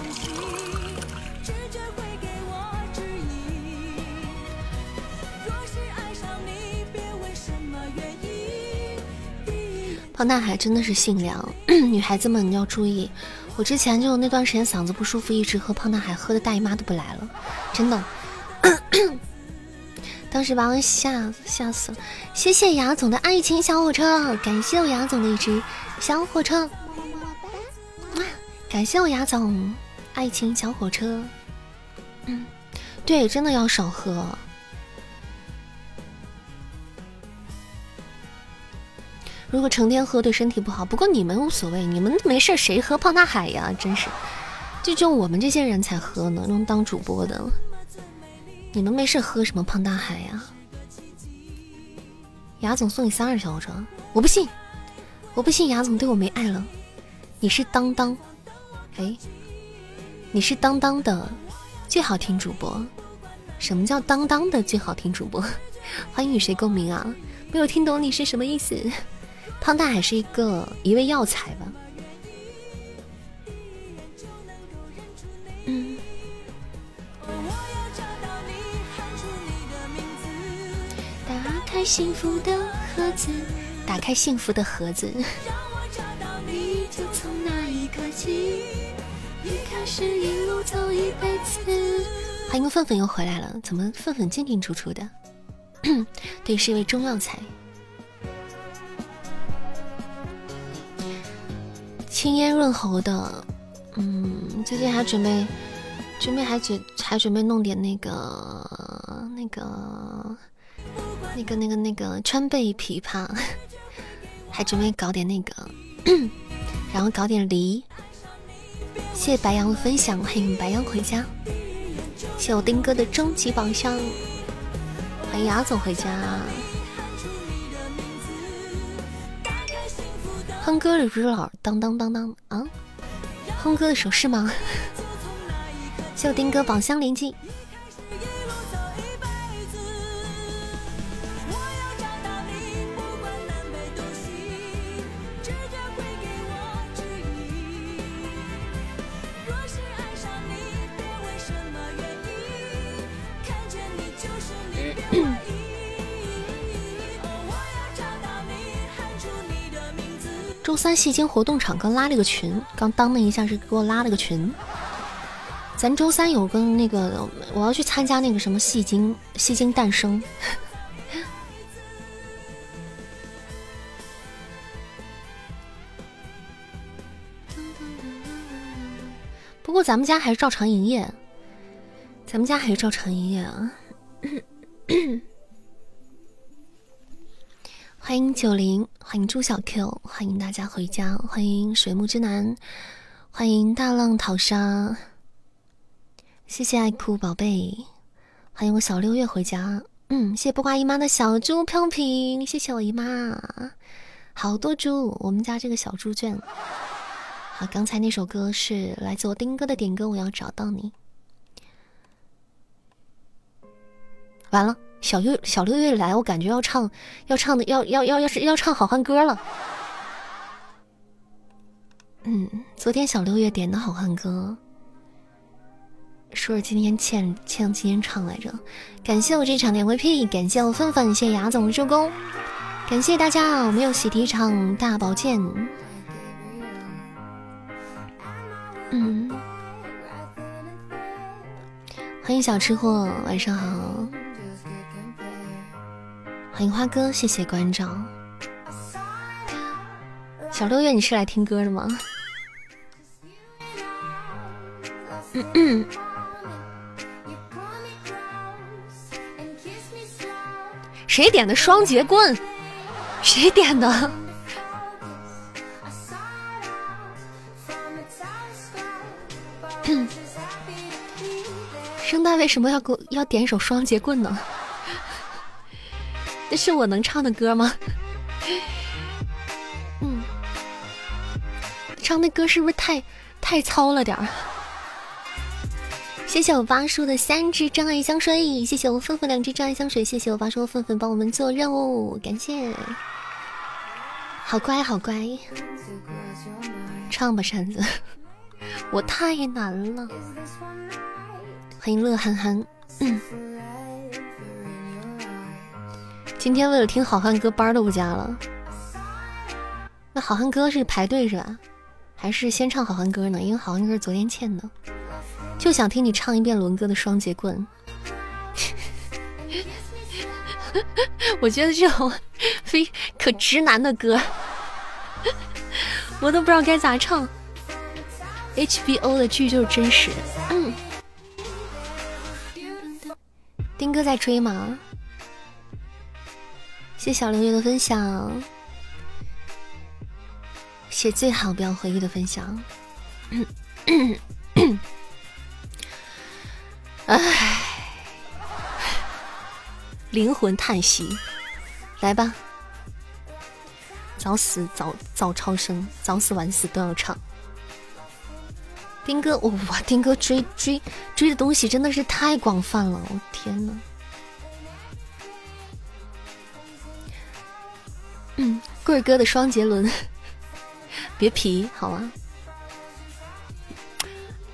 胖大海真的是性凉，女孩子们你要注意。我之前就那段时间嗓子不舒服，一直喝胖大海，喝的大姨妈都不来了，真的。当时把我吓吓死了。谢谢牙总的爱情小火车，感谢我牙总的一只小火车。么么哒感谢我牙总，爱情小火车。嗯，对，真的要少喝。如果成天喝对身体不好。不过你们无所谓，你们没事谁喝胖大海呀？真是，就就我们这些人才喝呢，能当主播的。你们没事喝什么胖大海呀？雅总送你三二小火车，我不信，我不信雅总对我没爱了。你是当当。哎，你是当当的最好听主播？什么叫当当的最好听主播？欢迎与谁共鸣啊？没有听懂你是什么意思？胖大海是一个一味药材吧？嗯。打开幸福的盒子，打开幸福的盒子。欢迎愤愤又回来了，怎么愤愤进进出出的？对，是一味中药材，清烟润喉的。嗯，最近还准备，准备还准还准备弄点那个那个那个那个那个川贝枇杷，还准备搞点那个，然后搞点梨。谢谢白羊的分享，欢迎白羊回家。谢我丁哥的终极宝箱，欢迎牙总回家。哼歌的不是老当当当当啊？哼歌的手势吗？谢我丁哥宝箱连击。周三戏精活动场刚拉了个群，刚当了一下是给我拉了个群。咱周三有个那个，我要去参加那个什么戏精戏精诞生。不过咱们家还是照常营业，咱们家还是照常营业啊。欢迎九零，欢迎朱小 Q，欢迎大家回家，欢迎水木之南，欢迎大浪淘沙，谢谢爱哭宝贝，欢迎我小六月回家，嗯，谢谢不瓜姨妈的小猪飘屏，谢谢我姨妈，好多猪，我们家这个小猪圈。好，刚才那首歌是来自我丁哥的点歌，我要找到你，完了。小六小六月来，我感觉要唱，要唱的要要要要是要唱好汉歌了。嗯，昨天小六月点的好汉歌，说是今天欠欠今天唱来着。感谢我这场的 MVP，感谢我芬芬，谢谢雅总的助攻，感谢大家，我们又喜提一场大宝剑。嗯，欢迎小吃货，晚上好。欢迎花哥，谢谢关照。小六月，你是来听歌的吗？嗯嗯。谁点的双节棍？谁点的？圣诞为什么要给我要点一首双节棍呢？这是我能唱的歌吗？嗯，唱那歌是不是太太糙了点儿？谢谢我八叔的三支真爱香水，谢谢我愤愤两支真爱香水，谢谢我八叔愤愤帮我们做任务，感谢，好乖好乖，唱吧扇子，我太难了，欢迎乐憨憨，今天为了听好汉歌班都不加了，那好汉歌是排队是吧？还是先唱好汉歌呢？因为好汉歌是昨天欠的。就想听你唱一遍伦哥的双截棍，我觉得这种非可直男的歌，我都不知道该咋唱。HBO 的剧就是真实。嗯，丁哥在追吗？谢小刘月的分享，写最好不要回忆的分享。唉，灵魂叹息，来吧，早死早早超生，早死晚死都要唱。丁哥，哇，丁哥追追追的东西真的是太广泛了，我天呐。嗯，贵儿哥的双节轮，别皮好吗？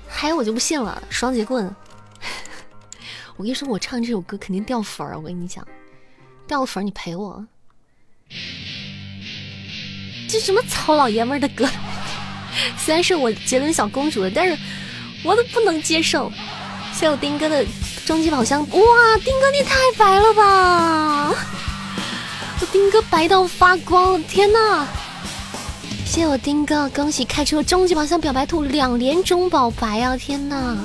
还有我就不信了，双节棍。我跟你说，我唱这首歌肯定掉粉儿。我跟你讲，掉粉儿你赔我。这什么糙老爷们儿的歌？虽然是我杰伦小公主的，但是我都不能接受。谢我丁哥的终极宝箱，哇，丁哥你太白了吧！我丁哥白到发光，天呐！谢谢我丁哥，恭喜开出终极宝箱表白兔两连中宝白啊！天呐，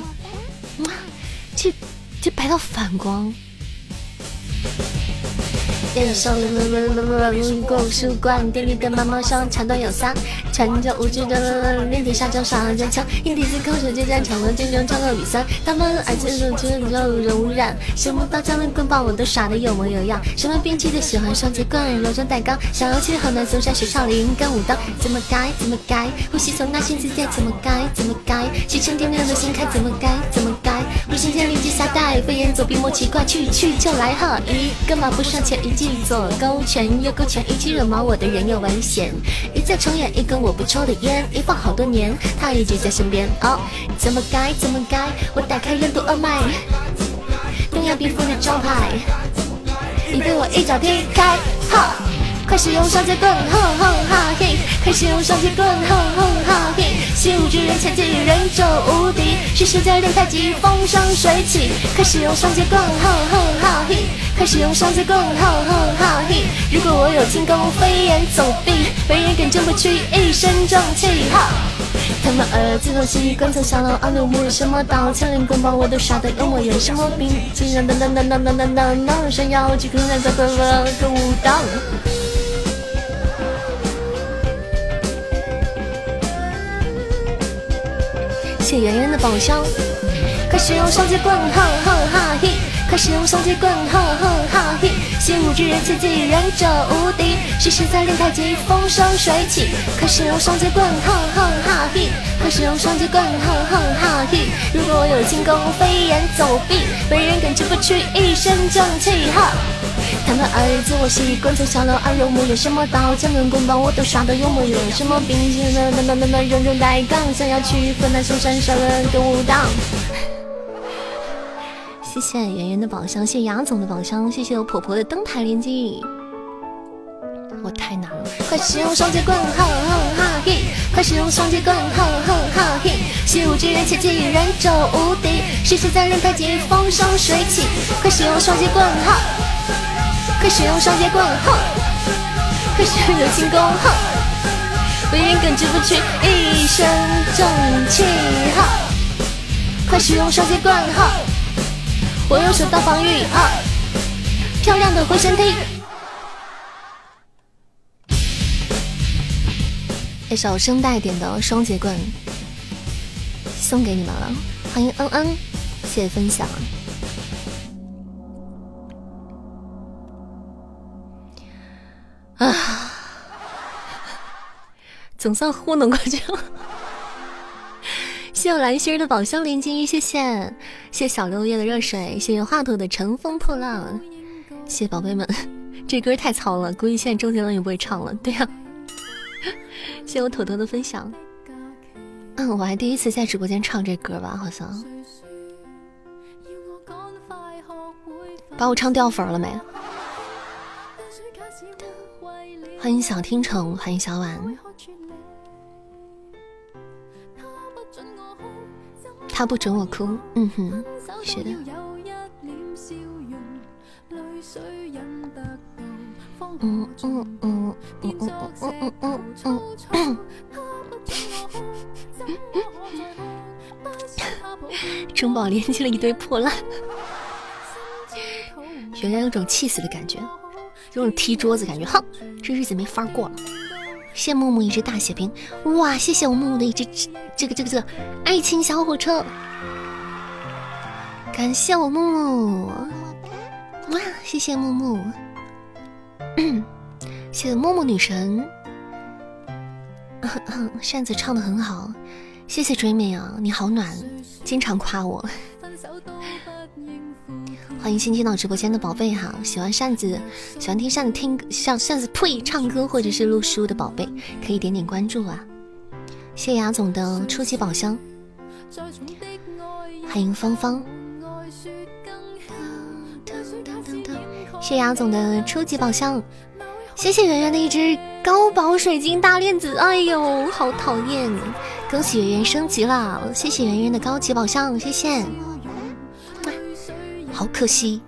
这。这白到反光。电手故事馆，店里的毛毛虫长短有三，穿着无知的练体沙装上战场，因弟子口舌之战，成了真正超额比赛。他们爱吃肉吃肉肉污染，什么刀枪棍棒我都耍的有模有样。什么编辑的喜欢双截棍，柔中带刚，想要去河南嵩山学少林跟武当，怎么改怎么改？呼吸从那心自在，怎么改怎么改？西城天亮的心开，怎么改怎么改？不信天立即下带，飞檐走壁莫奇怪，去去就来哈！一个马步上前一记。左勾拳，右勾拳，一记惹毛我的人有危险。一再重演一根我不抽的烟，一放好多年，他一直在身边。哦，怎么改怎么改？我打开任督二脉，东亚病夫的招牌，你被我一脚踢开。哈，快使用双截棍，哼哼哈嘿！快使用双截棍，哼哼哈嘿！习武之人切记人咒无敌，是世界练太极，风生水起。快使用双截棍，哼哼哈嘿！开始用双截棍，吼吼哈嘿！如果我有轻功，飞檐走壁，没人敢争不去一身正气哈！他们儿子都习惯从小楼二六木，什么刀枪连棍棒我都耍得有模有什么兵，竟然当当当当当当当当，闪耀去困难在滚了个舞蹈。圆圆的宝箱，开始用双截棍，哼哼哈嘿！快使用双截棍，哼哼哈嘿！习武之人切记忍者无敌，时时在练太极，风生水起。快使用双截棍，哼哼哈嘿！快使用双截棍，哼哼哈嘿！如果我有轻功，飞檐走壁，没人敢争不去一身正气哈！他们儿子我习惯从小楼二六木，有什么刀枪跟棍棒我都耍得有模有样，什么兵器呢呢呢呢呢，人人带杠，想要去河南嵩山上人跟武当。谢谢圆圆的宝箱，谢谢牙总的宝箱，谢谢我婆婆的灯牌连击。我太难了，快使用双截棍，吼吼哈嘿！快使用双截棍，吼吼哈嘿！习武之人切记忍者无敌，时时在练太极，风生水起。快使用双截棍，哈！快使用双截棍，哼！快使用轻功，哼！为人耿直不屈，一身正气，哈！快使用双截棍，哈！我用手刀防御，哈！漂亮的回旋踢。一首声带点的双节棍送给你们了，欢迎恩恩，谢谢分享。啊，总算糊弄过去了。谢谢蓝心儿的宝箱连接，谢谢谢小六月的热水，谢谢华佗的乘风破浪，谢谢宝贝们，这歌太糙了，估计现在周杰伦也不会唱了。对呀。谢谢我妥妥的分享。嗯，我还第一次在直播间唱这歌吧，好像。把我唱掉粉了没？欢迎小听宠，欢迎小婉。他不准我哭，嗯哼，是的。嗯嗯嗯嗯嗯嗯嗯嗯。中宝连接了一堆破烂，原来有种气死的感觉，有种踢桌子感觉。哼，这日子没法过了。谢木木一只大血瓶，哇！谢谢我木木的一只这个这个这个爱情小火车，感谢我木木，哇！谢谢木木。谢谢木木女神，扇子唱的很好，谢谢追美啊，你好暖，经常夸我。欢迎新进到直播间的宝贝哈，喜欢扇子，喜欢听扇子听像扇子呸唱歌或者是录书的宝贝，可以点点关注啊。谢雅总的初级宝箱，欢迎芳芳。谢雅总的初级宝箱，谢谢圆圆的一只高宝水晶大链子，哎呦，好讨厌！恭喜圆圆升级了，谢谢圆圆的高级宝箱，谢谢。好可惜，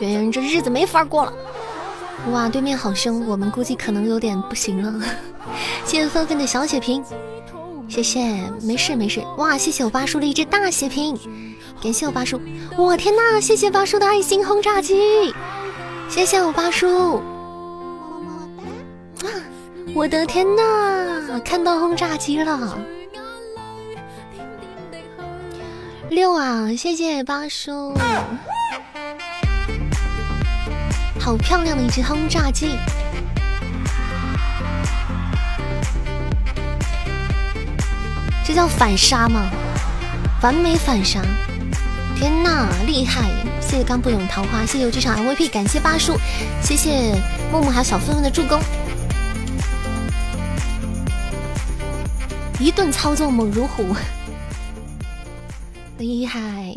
圆圆这日子没法过了。哇，对面好凶，我们估计可能有点不行了。谢谢纷纷的小血瓶。谢谢，没事没事。哇，谢谢我八叔的一只大血瓶，感谢我八叔。我天呐，谢谢八叔的爱心轰炸机，谢谢我八叔。啊，我的天呐，看到轰炸机了。六啊，谢谢八叔，好漂亮的一只轰炸机。这叫反杀吗？完美反杀！天呐，厉害！谢谢刚不永桃花，谢谢我这场 MVP，感谢八叔，谢谢木木还有小芬芬的助攻，一顿操作猛如虎，厉害！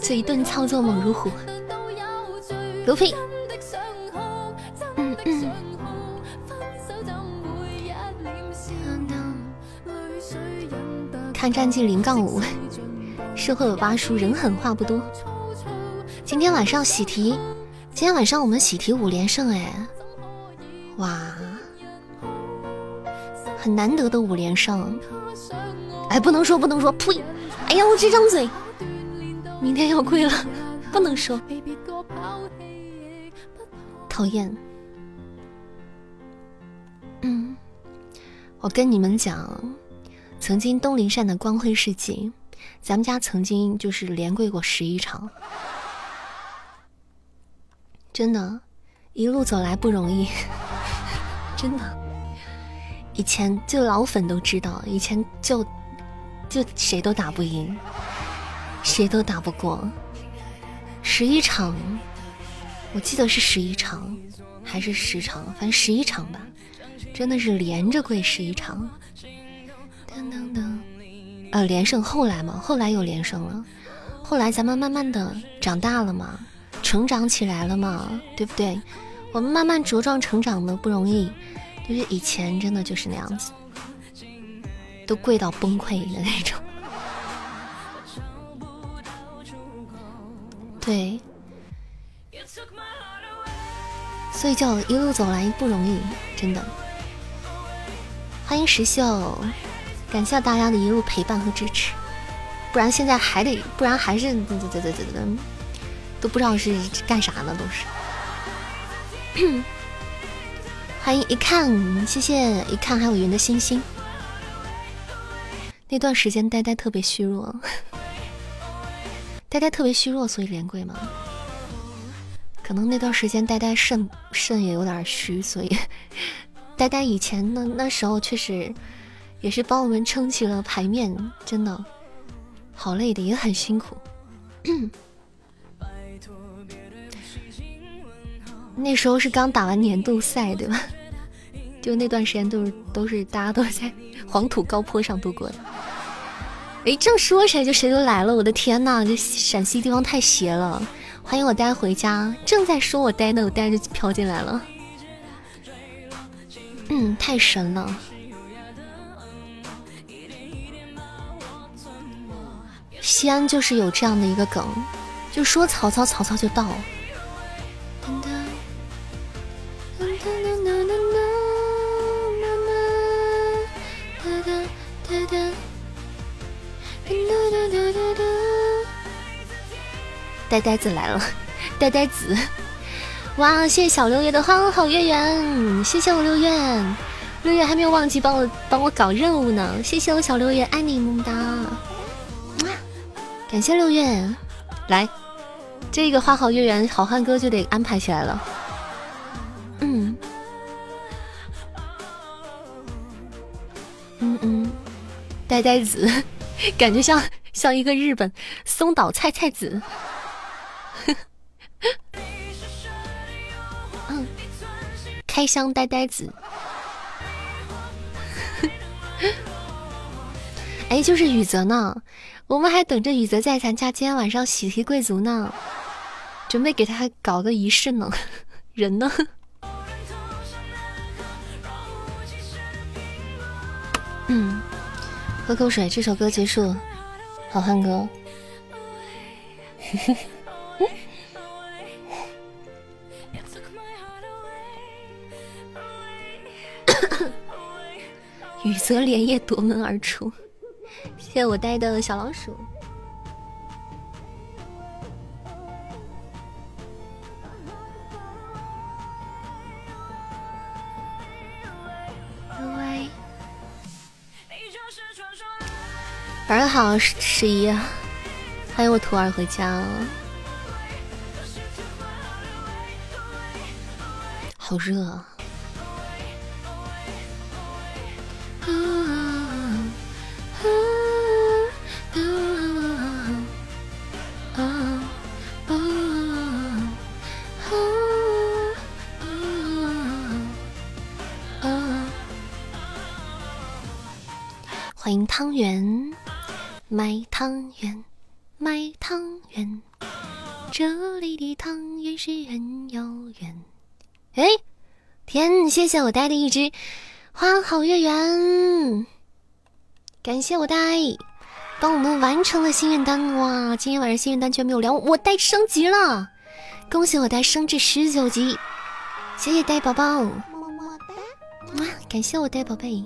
这一顿操作猛如虎，牛批！看战绩零杠五，社会有八叔，人狠话不多。今天晚上喜提，今天晚上我们喜提五连胜哎，哇，很难得的五连胜。哎，不能说，不能说，呸！哎呀，我这张嘴，明天要跪了，不能说，讨厌。嗯，我跟你们讲。曾经东林善的光辉事迹，咱们家曾经就是连跪过十一场，真的，一路走来不容易，真的。以前就老粉都知道，以前就就谁都打不赢，谁都打不过。十一场，我记得是十一场还是十场，反正十一场吧，真的是连着跪十一场。噔噔噔呃，连胜后来嘛，后来又连胜了，后来咱们慢慢的长大了嘛，成长起来了嘛，对不对？我们慢慢茁壮成长的不容易，就是以前真的就是那样子，都贵到崩溃的那种，对，所以叫一路走来不容易，真的。欢迎石秀，感谢大家的一路陪伴和支持，不然现在还得，不然还是，啧啧啧啧啧，都不知道是干啥呢，都是。欢迎一看，谢谢一看，还有云的星星。那段时间呆呆特别虚弱。呆呆特别虚弱，所以连跪吗？可能那段时间呆呆肾肾也有点虚，所以 呆呆以前那那时候确实也是帮我们撑起了牌面，真的好累的，也很辛苦。那时候是刚打完年度赛，对吧？就那段时间都是都是大家都在 黄土高坡上度过的。哎，正说谁就谁就来了！我的天呐，这陕西地方太邪了！欢迎我呆回家。正在说我呆呢，我呆就飘进来了。嗯，太神了。西安就是有这样的一个梗，就说曹操，曹操就到。呆呆子来了，呆呆子！哇，谢谢小六月的花好月圆，谢谢我六月，六月还没有忘记帮我帮我搞任务呢，谢谢我小六月，爱你么么哒！感谢六月，来，这个花好月圆好汉歌就得安排起来了。嗯，嗯嗯，呆呆子，感觉像像一个日本松岛菜菜子。开箱呆呆子。哎，就是雨泽呢，我们还等着雨泽在参加今天晚上喜提贵族呢，准备给他搞个仪式呢。人呢？嗯，喝口水，这首歌结束，好汉歌。雨泽连夜夺门而出，谢谢我带的小老鼠。晚上好，十一，欢迎我徒儿回家，好热啊！欢迎汤圆，卖汤圆，卖汤圆，这里的汤圆是很遥远。哎，天，谢谢我带的一只花好月圆，感谢我带，帮我们完成了心愿单。哇，今天晚上心愿单居然没有凉，我带升级了，恭喜我带升至十九级，谢谢带宝宝，么么哒，哇，感谢我带宝贝。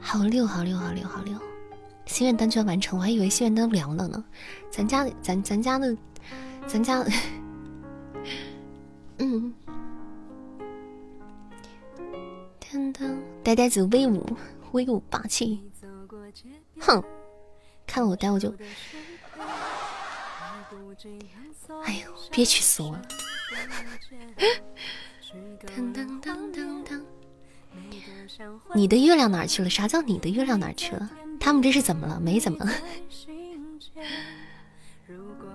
好六好六好六好六，心愿单居然完成，我还以为心愿单凉了呢。咱家咱咱家的咱家，嗯，噔噔，呆呆子威武威武霸气，哼，看我呆我就，哎呦，憋屈死我了。噔噔噔噔噔。你的月亮哪去了？啥叫你的月亮哪去了？他们这是怎么了？没怎么。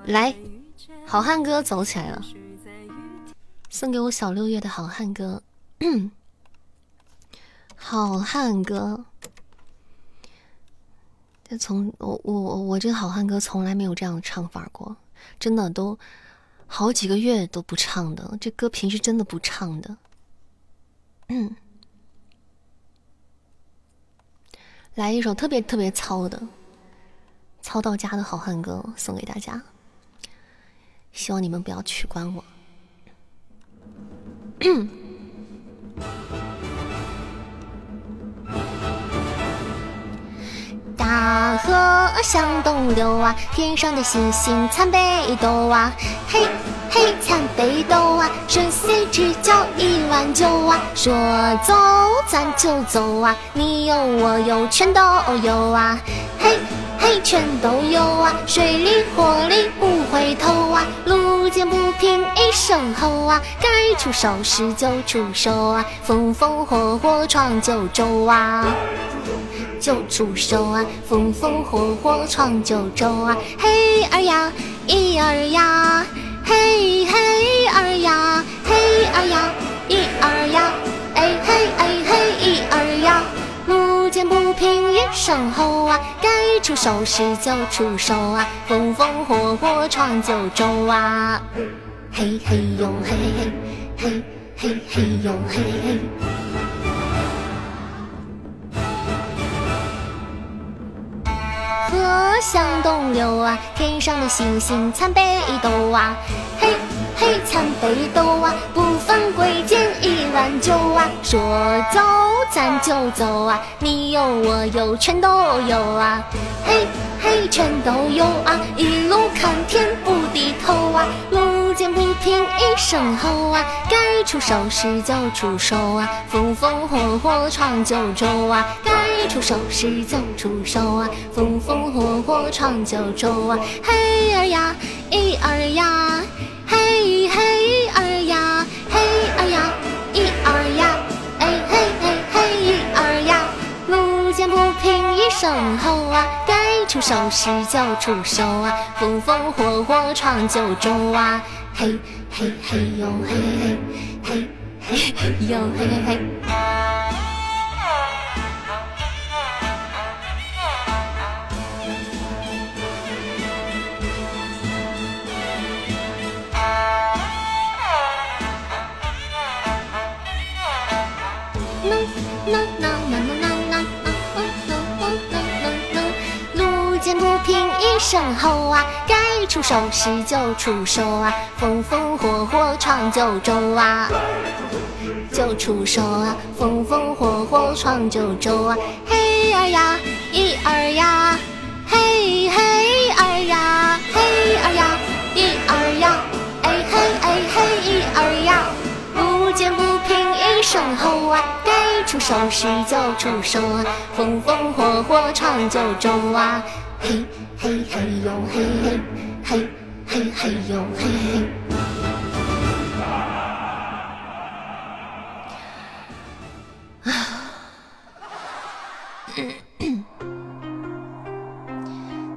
来，好汉歌走起来了，送给我小六月的好汉歌。好汉歌，这从我我我我这个好汉歌从来没有这样唱法过，真的都好几个月都不唱的，这歌平时真的不唱的。嗯。来一首特别特别糙的，糙到家的好汉歌送给大家。希望你们不要取关我。大河向东流啊，天上的星星参北斗啊，嘿嘿参北斗啊，顺水直交一碗酒啊，说走咱就走啊，你有我有全都有啊，嘿嘿全都有啊，水里火里不回头啊，路见不平一声吼啊，该出手时就出手啊，风风火火闯九州啊。就出手啊，风风火火闯九州啊！嘿儿呀，一儿呀，嘿嘿儿呀，嘿儿呀，一儿呀，哎嘿哎嘿一儿呀！路见不平一声吼啊，该出手时就出手啊，风风火火闯九州啊！嘿嘿呦嘿嘿嘿嘿嘿呦嘿嘿。河向东流啊，天上的星星参北斗啊，嘿嘿参北斗啊，不分贵贱一碗酒啊，说走咱就走啊，你有我有全都有啊，嘿嘿全都有啊，一路看天不低头啊，路见不平一声吼啊，该出手时就出手啊，风风火火闯九州啊。该出手时就出手啊，风风火火闯九州啊！嘿儿呀，一儿呀，嘿嘿听一声吼啊，该出手时就出手啊，风风火火闯九州啊！嘿嘿嘿哟嘿嘿嘿嘿嘿哟嘿嘿嘿。不平一声吼啊，该出手时就出手啊，风风火火闯九州啊，就出手啊，风风火火闯九州啊，嘿儿呀，一儿呀，嘿嘿儿呀，嘿儿呀，一儿呀，哎嘿哎嘿一儿呀，不见不平一声吼啊，该出手时就出手啊，风风火火闯九州啊，嘿。嘿嘿呦嘿嘿嘿嘿嘿呦嘿嘿。啊！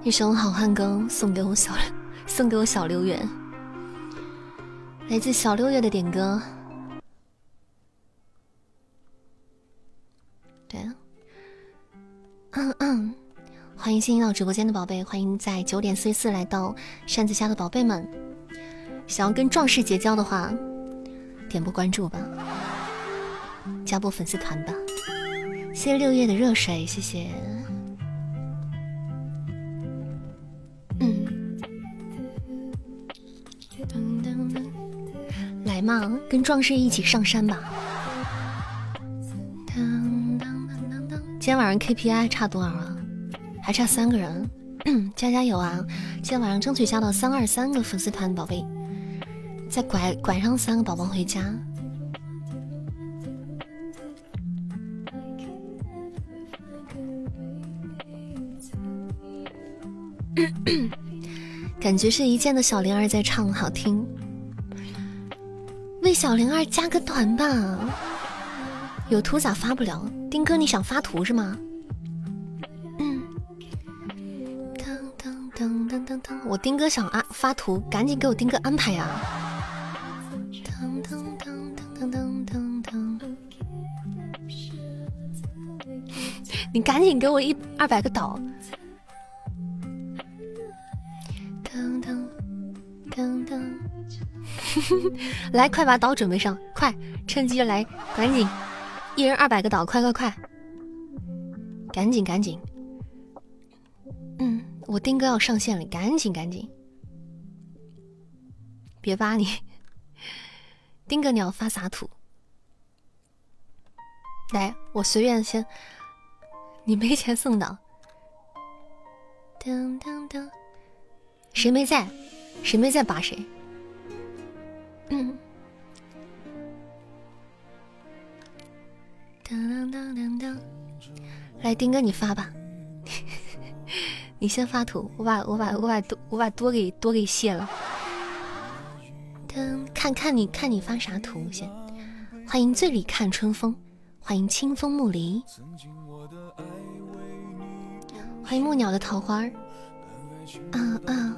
一首好汉歌送给我小送给我小六月，来自小六月的点歌。对啊，嗯嗯。欢迎新进到直播间的宝贝，欢迎在九点四十四来到扇子家的宝贝们。想要跟壮士结交的话，点波关注吧，加波粉丝团吧。谢谢六月的热水，谢谢。嗯，来嘛，跟壮士一起上山吧。今天晚上 KPI 差多少啊？还差三个人，加加油啊！今天晚上争取加到三二三个粉丝团宝贝，再拐拐上三个宝宝回家。感觉是一见的小灵儿在唱，好听。为小灵儿加个团吧，有图咋发不了？丁哥，你想发图是吗？噔噔噔噔，我丁哥想啊发图，赶紧给我丁哥安排呀！噔噔噔噔噔噔噔，你赶紧给我一二百个岛！噔噔噔噔，来快把岛准备上，快趁机来，赶紧一人二百个岛，快快快，赶紧赶紧，嗯。我丁哥要上线了，赶紧赶紧！别扒你。丁哥，你要发啥图？来，我随便先。你没钱送的。噔噔噔，谁没在？谁没在扒谁？嗯。噔噔噔噔噔，来，丁哥你发吧。你先发图，我把我把我把多我把多给多给卸了。噔，看看你看你发啥图先。欢迎醉里看春风，欢迎清风木离，欢迎木鸟的桃花。啊啊。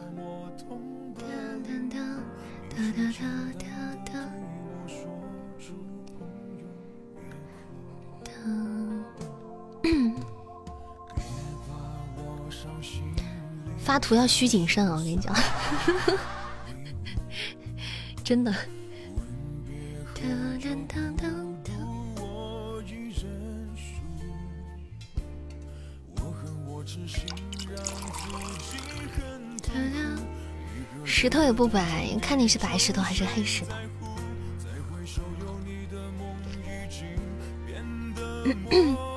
发图要需谨慎啊！我跟你讲，真的。石头也不白，看你是白石头还是黑石头。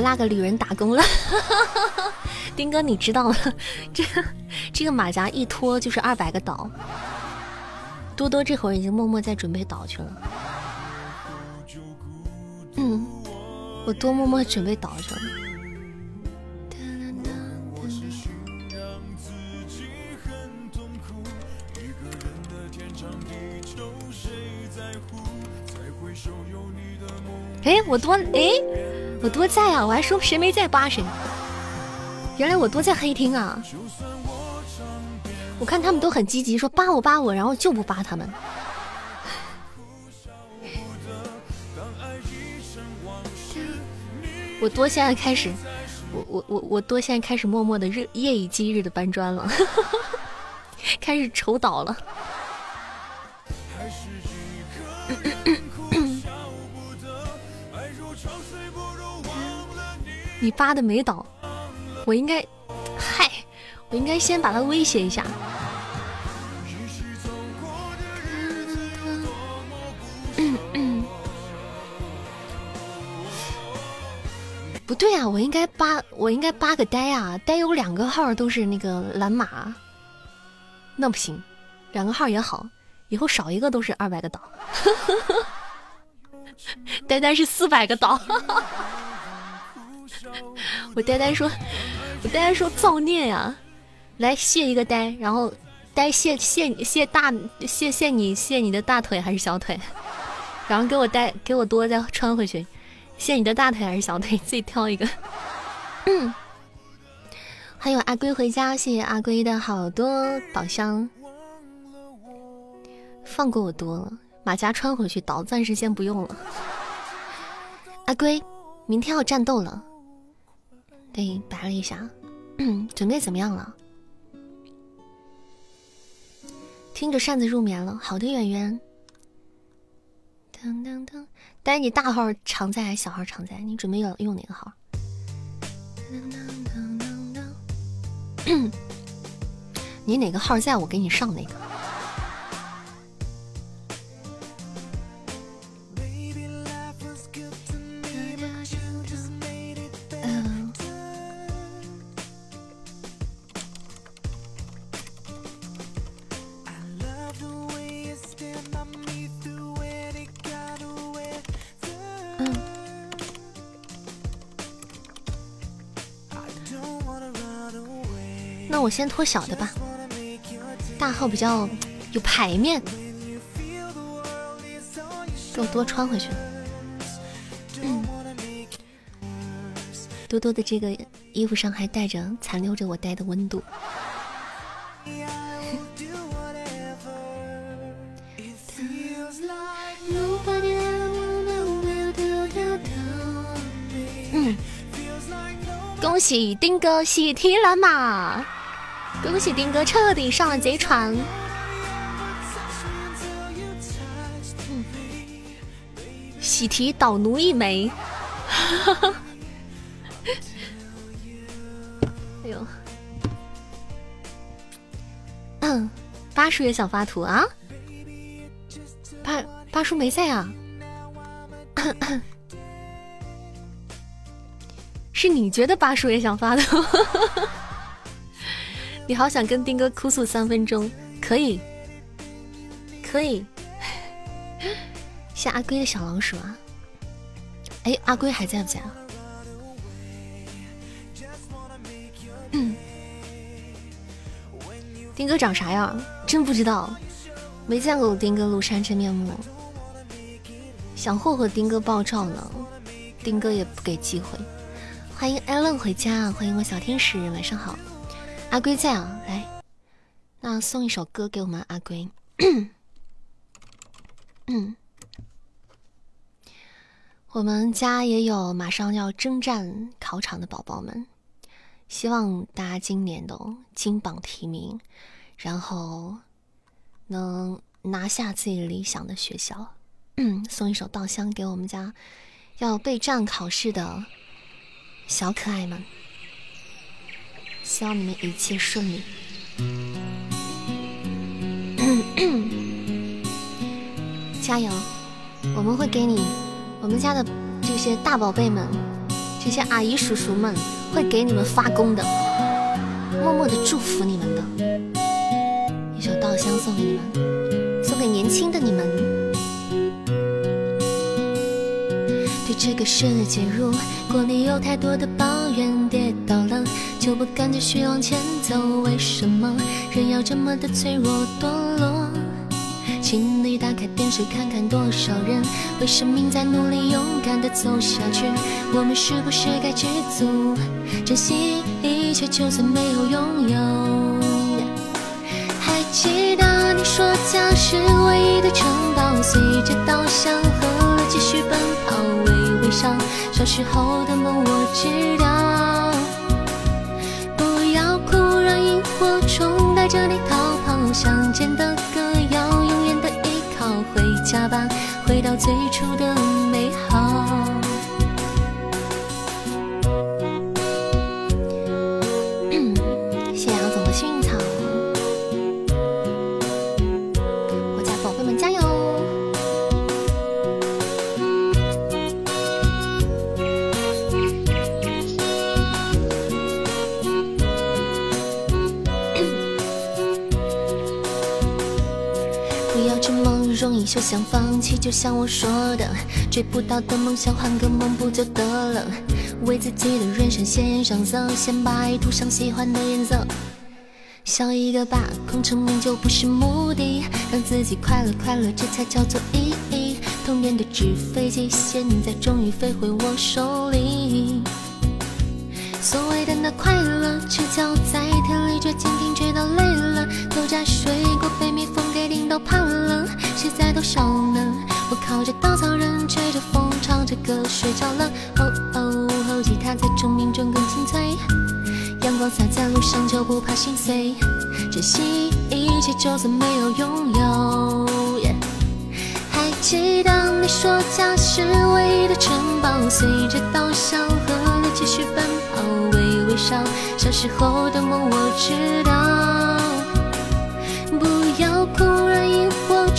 那个女人打工了，丁哥，你知道吗？这这个马甲一脱就是二百个岛。多多这会儿已经默默在准备岛去了。嗯，我多默默准备倒去了。哎，我多哎。我多在啊！我还说谁没在扒谁。原来我多在黑厅啊！我看他们都很积极，说扒我扒我，然后就不扒他们。我多现在开始，我我我我多现在开始默默的日夜以继日的搬砖了，开始筹岛了。你扒的没倒，我应该，嗨，我应该先把他威胁一下。不对啊，我应该扒，我应该扒个呆啊！呆有两个号都是那个蓝马，那不行，两个号也好，以后少一个都是二百个岛。呆呆是四百个岛。我呆呆说，我呆呆说造孽呀！来卸一个呆，然后呆卸卸卸大卸卸你卸你的大腿还是小腿？然后给我呆给我多再穿回去，卸你的大腿还是小腿？自己挑一个。嗯，还有阿龟回家，谢谢阿龟的好多宝箱。放过我多了，马甲穿回去，岛暂时先不用了。阿龟，明天要战斗了。对，白了一下，准备怎么样了？听着扇子入眠了。好的，圆圆。噔噔噔，但是你大号常在还是小号常在？你准备要用哪个号？你哪个号在我给你上哪个。我先脱小的吧，大号比较有排面，给我多穿回去。多多的这个衣服上还带着残留着我带的温度。嗯，恭喜丁哥喜提了嘛，恭喜丁哥彻底上了贼船。嗯，喜提导奴一枚。哎呦，嗯，八叔也想发图啊？八八叔没在啊？是你觉得八叔也想发的？你好想跟丁哥哭诉三分钟？可以，可以。谢阿龟的小老鼠啊！哎，阿龟还在不在啊？丁哥长啥样？真不知道，没见过我丁哥露山真面目。想霍霍丁哥爆照呢，丁哥也不给机会。欢迎艾伦回家，欢迎我小天使，晚上好。阿龟在啊，来，那送一首歌给我们阿龟。嗯，我们家也有马上要征战考场的宝宝们。希望大家今年都金榜题名，然后能拿下自己理想的学校。送一首《稻香》给我们家要备战考试的小可爱们，希望你们一切顺利。加油！我们会给你，我们家的这些大宝贝们，这些阿姨叔叔们。会给你们发功的，默默的祝福你们的。一首稻香送给你们，送给年轻的你们。对这个世界，如果你有太多的抱怨，跌倒了就不敢继续往前走。为什么人要这么的脆弱堕落？请你打开电视看看，多少人为生命在努力，勇敢的走下去。我们是不是该知足，珍惜一切，就算没有拥有？还记得你说家是唯一的城堡，随着稻香河流继续奔跑，微微笑。小时候的梦我知道，火虫带着你逃跑，乡间的歌谣。永远的依靠。回家吧，回到最初的美好。休想放弃，就像我说的，追不到的梦想，换个梦不就得了？为自己的人生献上色，先把爱涂上喜欢的颜色。笑一个吧，功成名就不是目的，让自己快乐快乐，这才叫做意义。童年的纸飞机，现在终于飞回我手里。所谓的那快乐，赤脚在田里追蜻蜓，追到累了，偷摘水果被蜜蜂都怕了。谁在偷笑呢？我靠着稻草人，吹着风，唱着歌睡着了。哦哦，后吉他在虫鸣中更清脆。阳光洒在路上就不怕心碎。珍惜一切，就算没有拥有。还记得你说家是唯一的城堡，随着稻香河流继续奔跑，微微笑。小时候的梦我知道，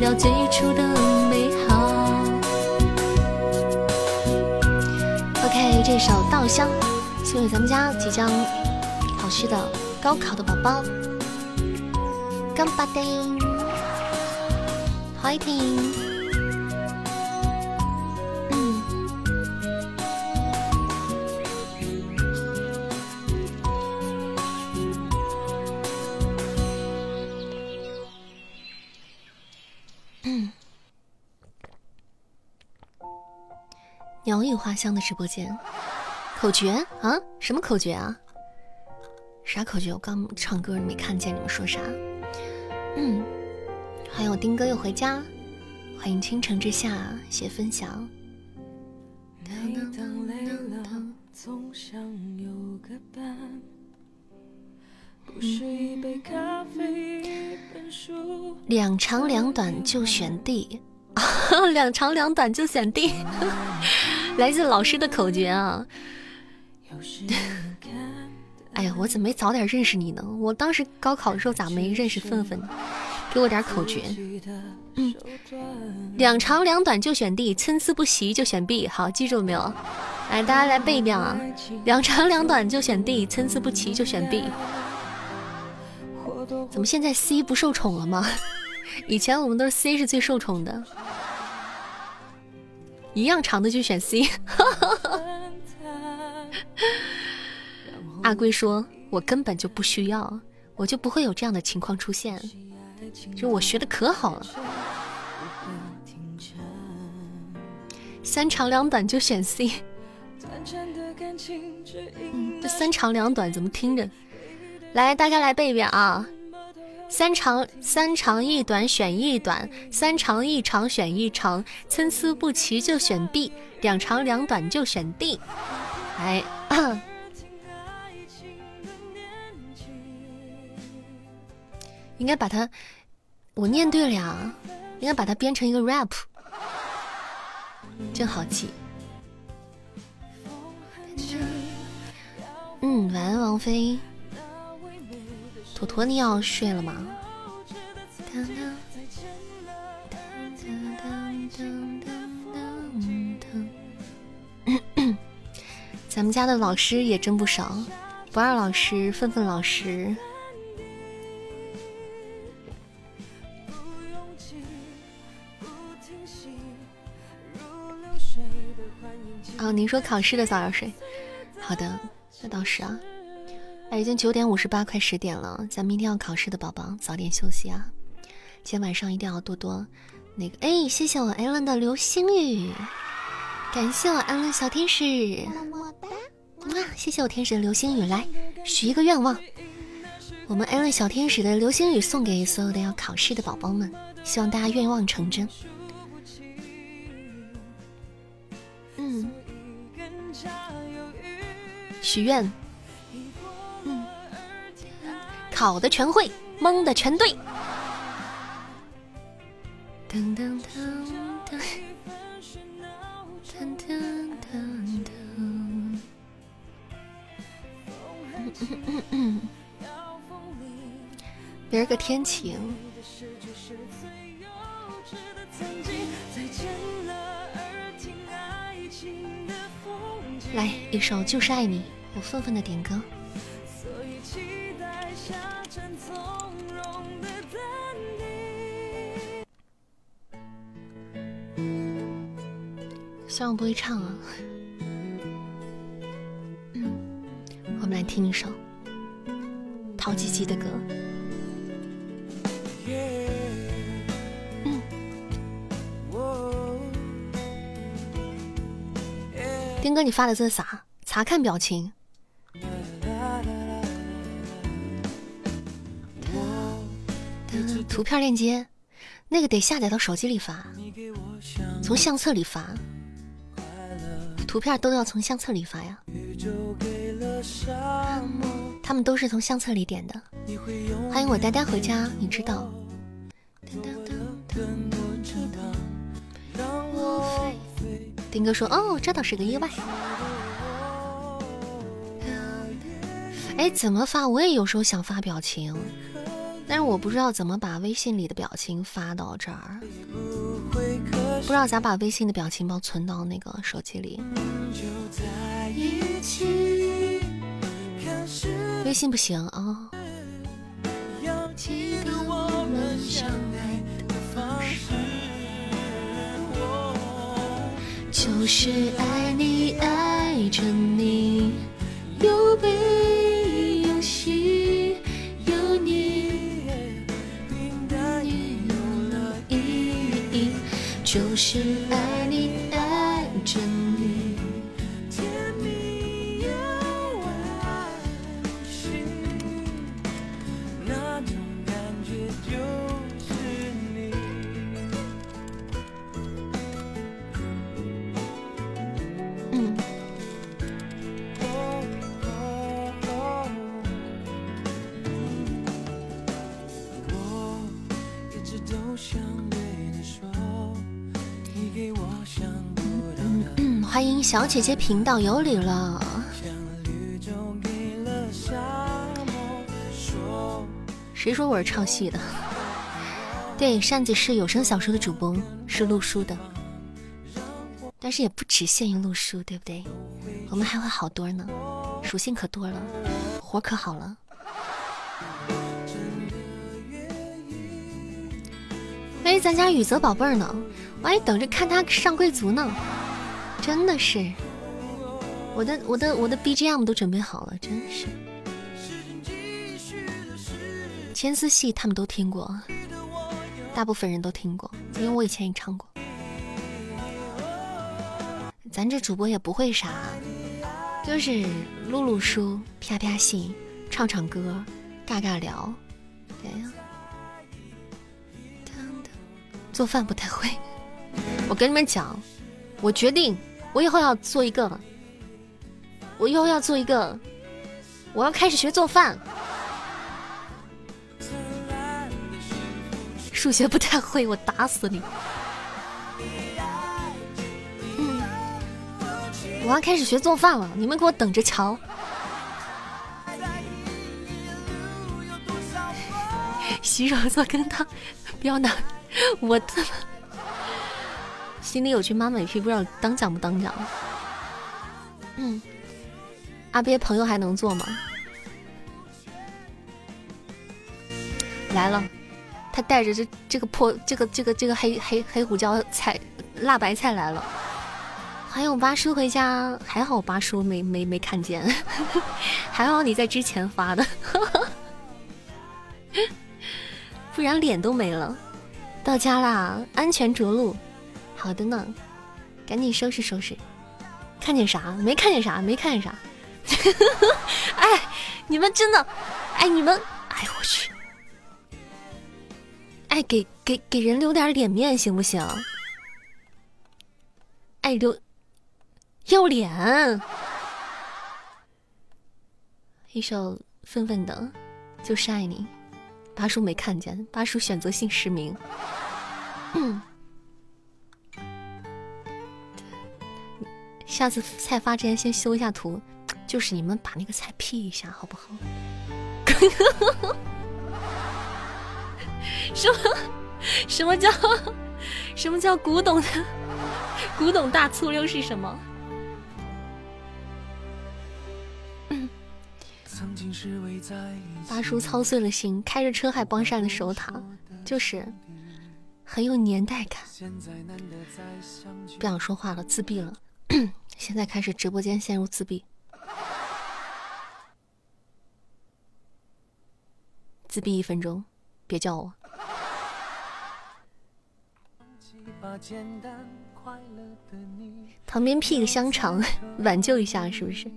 到最初的美好。OK，这首《稻香》送给咱们家即将考试的高考的宝宝。干巴丁，欢迎。鸟语花香的直播间，口诀啊？什么口诀啊？啥口诀？我刚唱歌没看见你们说啥。嗯，欢迎我丁哥又回家，欢迎倾城之下写分享。两长两短就选 D，两长两短就选 D。来自老师的口诀啊！哎呀，我怎么没早点认识你呢？我当时高考的时候咋没认识愤愤？给我点口诀。嗯，两长两短就选 D，参差不齐就选 B。好，记住了没有？来，大家来背一遍啊！两长两短就选 D，参差不齐就选 B。怎么现在 C 不受宠了吗？以前我们都是 C 是最受宠的。一样长的就选 C。阿龟说：“我根本就不需要，我就不会有这样的情况出现。就我学的可好了，三长两短就选 C。这三长两短怎么听着？来，大家来背一遍啊。”三长三长一短选一短，三长一长选一长，参差不齐就选 B，两长两短就选 D。哎，应该把它，我念对了呀，应该把它编成一个 rap，真好记。嗯，晚安，王菲。坨坨，你要睡了吗？咱们家的老师也真不少，不二老师、愤愤老师。哦，您说考试的早点睡，好的，那倒是啊。哎，已经九点五十八，快十点了。咱明天要考试的宝宝，早点休息啊！今天晚上一定要多多那个。哎，谢谢我艾伦的流星雨，感谢我艾伦小天使，么么哒，哇谢谢我天使的流星雨，来许一个愿望，我们艾伦小天使的流星雨送给所有的要考试的宝宝们，希望大家愿望成真。嗯，许愿。考的全会，蒙的全对。噔噔噔噔噔噔噔噔。明儿个天晴。来一首《就是爱你》，我愤愤的点歌。虽然我不会唱啊，我们来听一首陶吉吉的歌。丁哥，你发的这是啥？查看表情。图片链接，那个得下载到手机里发，从相册里发。图片都要从相册里发呀，他们都是从相册里点的。欢迎我呆呆回家，你知道？丁哥说：“哦，这倒是个意外。”哎，怎么发？我也有时候想发表情。但是我不知道怎么把微信里的表情发到这儿，不知道咋把微信的表情包存到那个手机里。微信不行啊。就是爱你，爱着你，有悲就是，爱。小姐姐频道有礼了。谁说我是唱戏的？对，扇子是有声小说的主播，是录书的，但是也不只限于录书，对不对？我们还会好多呢，属性可多了，活可好了。哎，咱家雨泽宝贝儿呢？我还等着看他上贵族呢，真的是，我的我的我的 BGM 都准备好了，真是。牵丝戏他们都听过，大部分人都听过，因为我以前也唱过。咱这主播也不会啥，就是录录书、啪啪戏、唱唱歌、尬尬聊，对呀。做饭不太会，我跟你们讲，我决定，我以后要做一个，我以后要做一个，我要开始学做饭。数学不太会，我打死你！我要开始学做饭了，你们给我等着瞧！洗手做羹汤，不要拿我的心里有句妈妈一句，不知道当讲不当讲。嗯，阿鳖朋友还能做吗？来了。他带着这这个破这个这个这个黑黑黑胡椒菜辣白菜来了，欢迎我八叔回家，还好我八叔没没没看见，还好你在之前发的，不然脸都没了。到家啦，安全着陆。好的呢，赶紧收拾收拾。看见啥？没看见啥？没看见啥？哎，你们真的，哎你们，哎我去。哎，给给给人留点脸面行不行？哎，留要脸。一首愤愤的，就是爱你。八叔没看见，八叔选择性失明。嗯，下次菜发之前先修一下图，就是你们把那个菜 P 一下，好不好？什么？什么叫什么叫古董的古董大粗溜是什么？八叔操碎了心，开着车还帮扇了守塔，就是很有年代感。不想说话了，自闭了。现在开始直播间陷入自闭，自闭一分钟，别叫我。旁边辟个香肠，挽救一下，是不是？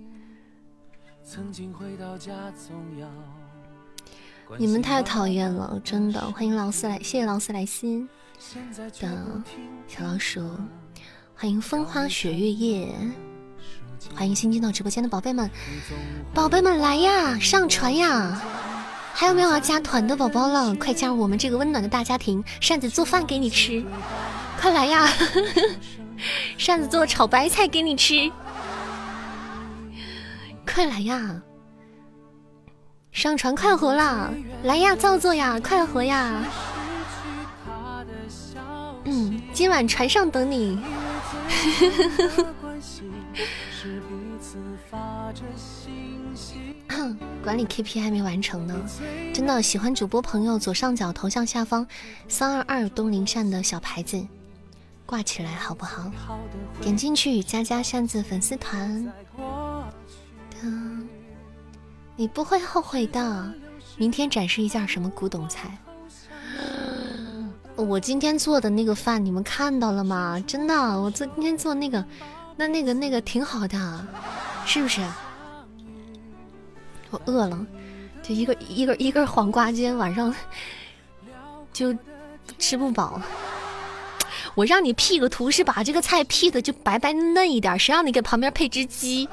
你们太讨厌了，真的！欢迎劳斯莱，谢谢劳斯莱斯的小老鼠，欢迎风花雪月夜，欢迎新进到直播间的宝贝们，宝贝们来呀，上船呀！还有没有要加团的宝宝了？快加入我们这个温暖的大家庭！扇子做饭给你吃。快来呀！扇子做炒白菜给你吃。快来呀！上船快活啦！来呀，造作呀，快活呀！嗯，今晚船上等你。管理 KP 还没完成呢，真的喜欢主播朋友，左上角头像下方三二二东林善的小牌子挂起来好不好？点进去加加扇子粉丝团。你不会后悔的。明天展示一件什么古董菜？我今天做的那个饭你们看到了吗？真的，我做今天做那个，那那个那个挺好的，是不是？我饿了，就一个一根一根黄瓜，今天晚上就吃不饱。我让你 P 个图，是把这个菜 P 的就白白嫩一点，谁让你给旁边配只鸡？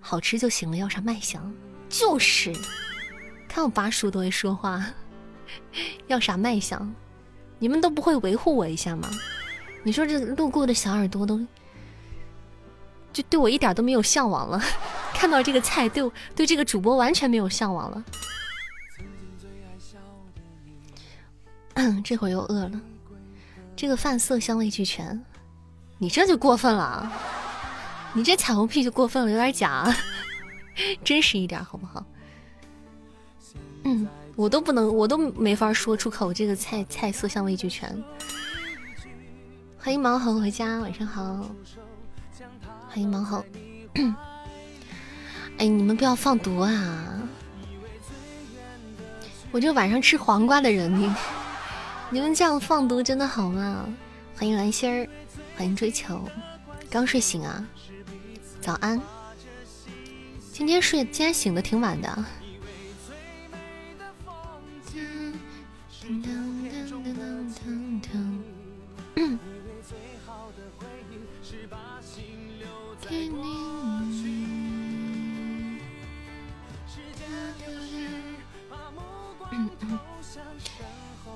好吃就行了，要啥卖相？就是，看我八叔都会说话，要啥卖相？你们都不会维护我一下吗？你说这路过的小耳朵都，就对我一点都没有向往了。看到这个菜，对对这个主播完全没有向往了。嗯 这会儿又饿了，这个饭色香味俱全，你这就过分了。你这彩虹屁就过分了，有点假，真实一点好不好？嗯，我都不能，我都没法说出口。这个菜菜色香味俱全。欢迎毛猴回家，晚上好。欢迎毛猴。哎，你们不要放毒啊！我就晚上吃黄瓜的人，你你们这样放毒真的好吗？欢迎蓝心儿，欢迎追求，刚睡醒啊。早安，今天睡，今天醒的挺晚的。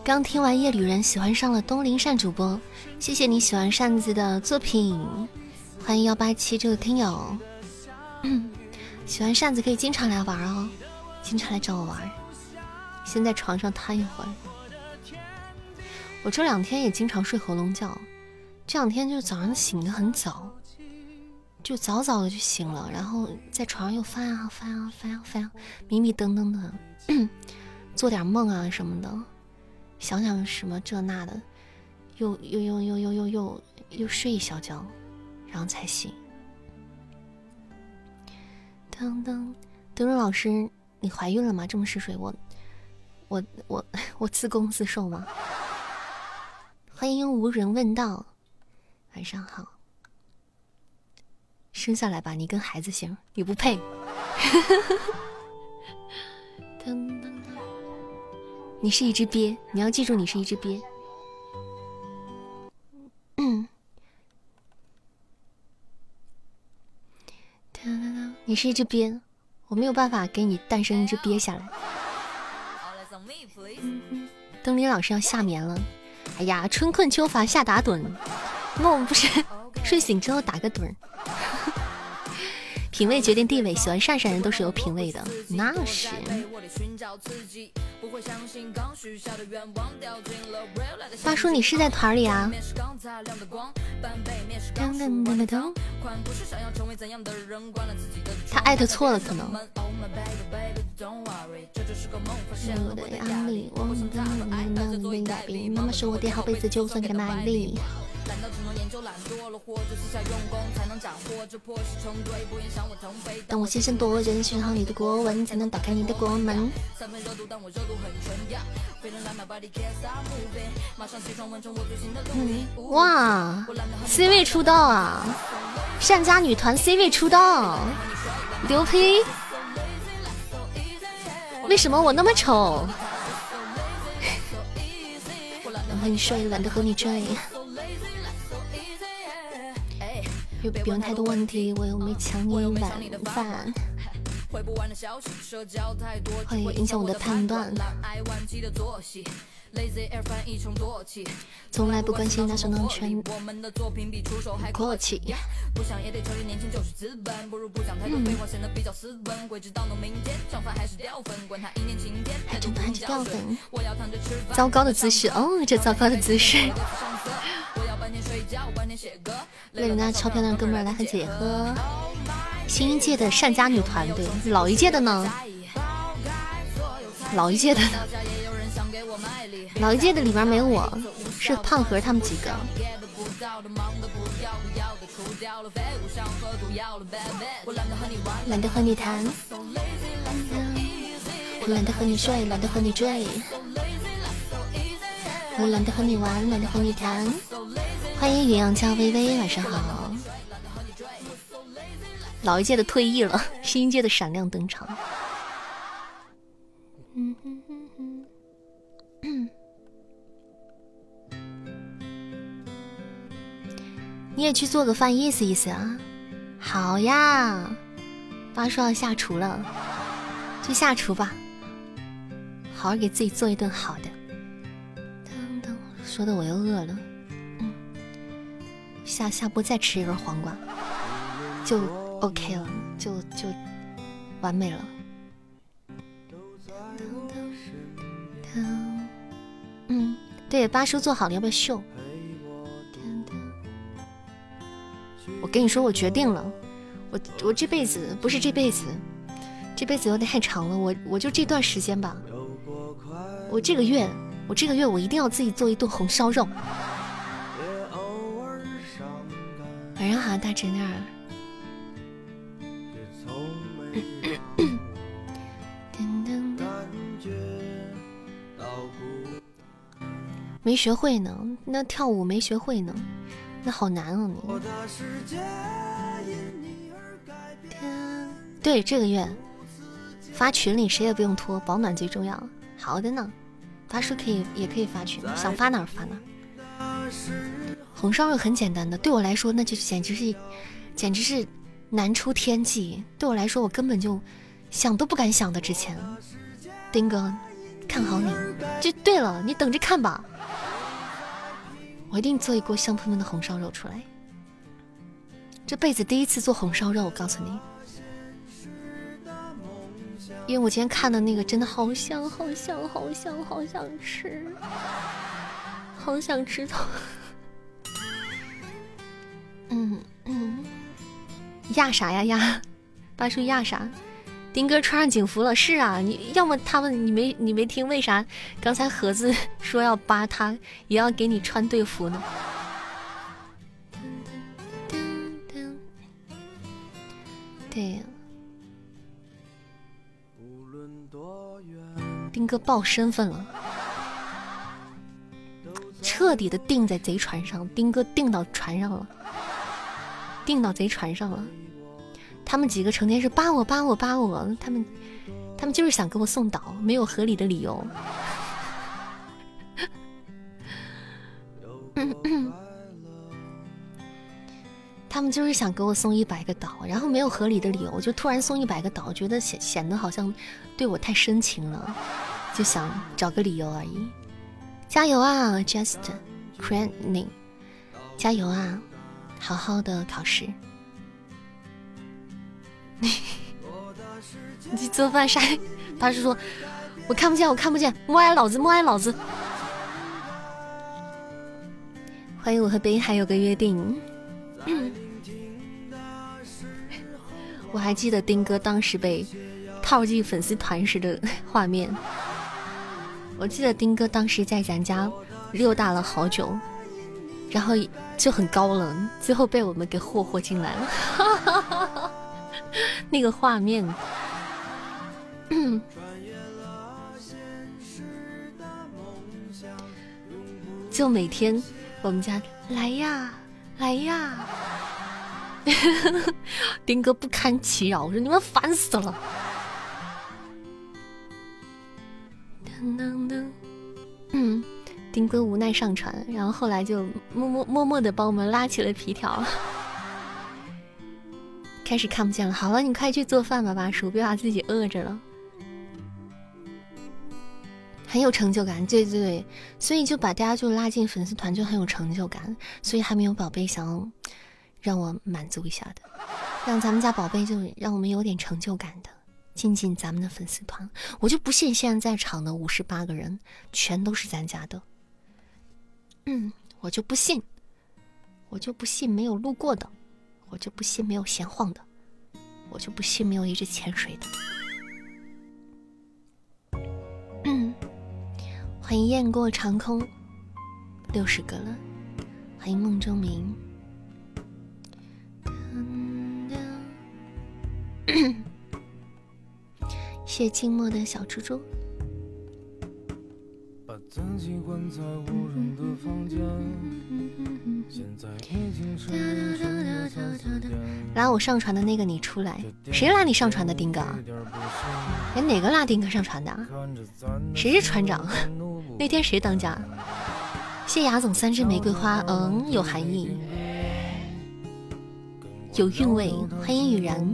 刚听完夜旅人，喜欢上了东林善主播，谢谢你喜欢扇子的作品。欢迎幺八七这个听友，喜欢扇子可以经常来玩哦，经常来找我玩。先在床上瘫一会儿。我这两天也经常睡喉咙觉，这两天就早上醒的很早，就早早的就醒了，然后在床上又翻啊翻啊翻啊翻，迷迷瞪瞪的，做点梦啊什么的，想想什么这那的，又又又又又又又又睡一小觉。然后才醒。噔噔，德荣老师，你怀孕了吗？这么嗜睡，我，我，我，我自攻自受吗？欢迎无人问道，晚上好。生下来吧，你跟孩子姓，你不配。噔噔噔，你是一只鳖，你要记住，你是一只鳖。嗯。你是一只鳖，我没有办法给你诞生一只鳖下来。东林老师要下眠了，哎哎呀，春困秋乏夏打盹，那我们不是 睡醒之后打个盹？品味决定地位，喜欢善善人都是有品味的，那是。大叔，你是在团里啊？他艾特错了，可能。妈妈说我叠好被子就算给他卖力。难研究懒惰了，或者下用功才能斩获这破成堆？不我腾飞。等我先生夺人，选你的国文，才能打开你的国门。三分热度，我热度很纯呀。body care，马上起床完成我最新的。哇，C 位出道啊！善家女团 C 位出道，牛批！为什么我那么丑？我和你睡，懒得和你追。又别问太多问题，我又没抢你晚饭，会影响我的判断。从来不关心那首能全过气。还真的还是掉粉。糟糕的姿势哦，这糟糕的姿势。为了那超漂亮哥们儿来和姐喝。新一届的善家女团，队，老一届的呢？老一届的，老一届的里边没有我，是胖和他们几个。懒得和你谈，我懒得和你睡，懒得和你追，我懒得和你玩，懒得和你谈。欢迎云阳娇微微，晚上好。老一届的退役了，新一届的闪亮登场。嗯哼哼哼，你也去做个饭，意思意思啊？好呀，八叔要下厨了，去下厨吧，好好给自己做一顿好的。说的我又饿了。下下播再吃一根黄瓜，就 OK 了，就就完美了。嗯，对，八叔做好了，要不要秀？我跟你说，我决定了，我我这辈子不是这辈子，这辈子有点太长了，我我就这段时间吧，我这个月，我这个月我一定要自己做一顿红烧肉。晚上好，大侄女。没学会呢，那跳舞没学会呢，那好难啊你。对，这个月发群里谁也不用拖，保暖最重要。好的呢，发叔可以也可以发群，想发哪儿发哪。红烧肉很简单的，对我来说那就简直是简直是难出天际。对我来说，我根本就想都不敢想的。之前，丁哥看好你，就对了，你等着看吧。我一定做一锅香喷喷的红烧肉出来。这辈子第一次做红烧肉，我告诉你，因为我今天看的那个真的好香，好香，好香，好想吃，好想吃它。嗯嗯，压啥呀压？八叔压啥？丁哥穿上警服了，是啊，你要么他们你没你没听为啥刚才盒子 说要扒他，也要给你穿队服呢？对，丁哥报身份了，彻底的定在贼船上，丁哥定到船上了，定到贼船上了。他们几个成天是扒我扒我扒我，他们他们就是想给我送岛，没有合理的理由。他们就是想给我送一百个岛，然后没有合理的理由，就突然送一百个岛，觉得显显得好像对我太深情了，就想找个理由而已。加油啊，Just c r a n i n g 加油啊，好好的考试。你去做饭啥？他是说，我看不见，我看不见，默哀老子，默哀老子。欢迎我和北海有个约定。我还记得丁哥当时被套进粉丝团时的画面。我记得丁哥当时在咱家溜达了好久，然后就很高冷，最后被我们给霍霍进来了。那个画面，就每天我们家来呀来呀，丁哥不堪其扰，我说你们烦死了。噔噔噔嗯，丁哥无奈上船，然后后来就默默默默的帮我们拉起了皮条。开始看不见了。好了，你快去做饭吧，八叔，别把自己饿着了。很有成就感，对对对，所以就把大家就拉进粉丝团，就很有成就感。所以还没有宝贝想让我满足一下的，让咱们家宝贝就让我们有点成就感的进进咱们的粉丝团。我就不信现在在场的五十八个人全都是咱家的，嗯，我就不信，我就不信没有路过的，我就不信没有闲晃的，我就不信没有一直潜水的。嗯。欢迎雁过长空，六十个了。欢迎梦中明，谢静默的小猪猪。拉我上传的那个你出来，谁拉你上传的丁哥？哎，哪个拉丁哥上传的？谁是船长？那天谁当家？谢雅总三支玫瑰花，嗯，有含义，有韵味。欢迎雨然。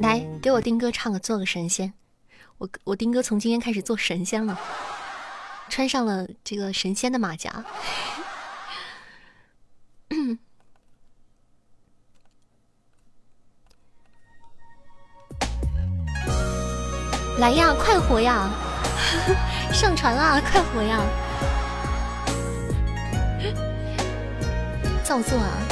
来，给我丁哥唱个，做个神仙。我我丁哥从今天开始做神仙了，穿上了这个神仙的马甲。来呀，快活呀！上传啊，快活呀！造作啊！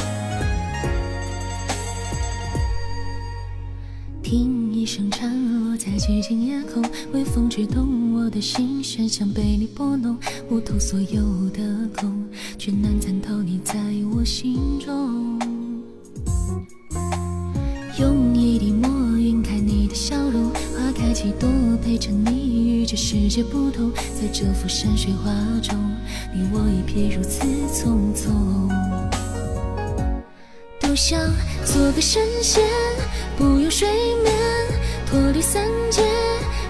听一声蝉落在寂静夜空，微风吹动我的心弦，像被你拨弄，悟透所有的空，却难参透你在我心中。用一滴墨晕开你的笑容。花开几朵陪着你，与这世界不同，在这幅山水画中，你我一瞥如此匆匆。多想做个神仙，不用睡眠，脱离三界，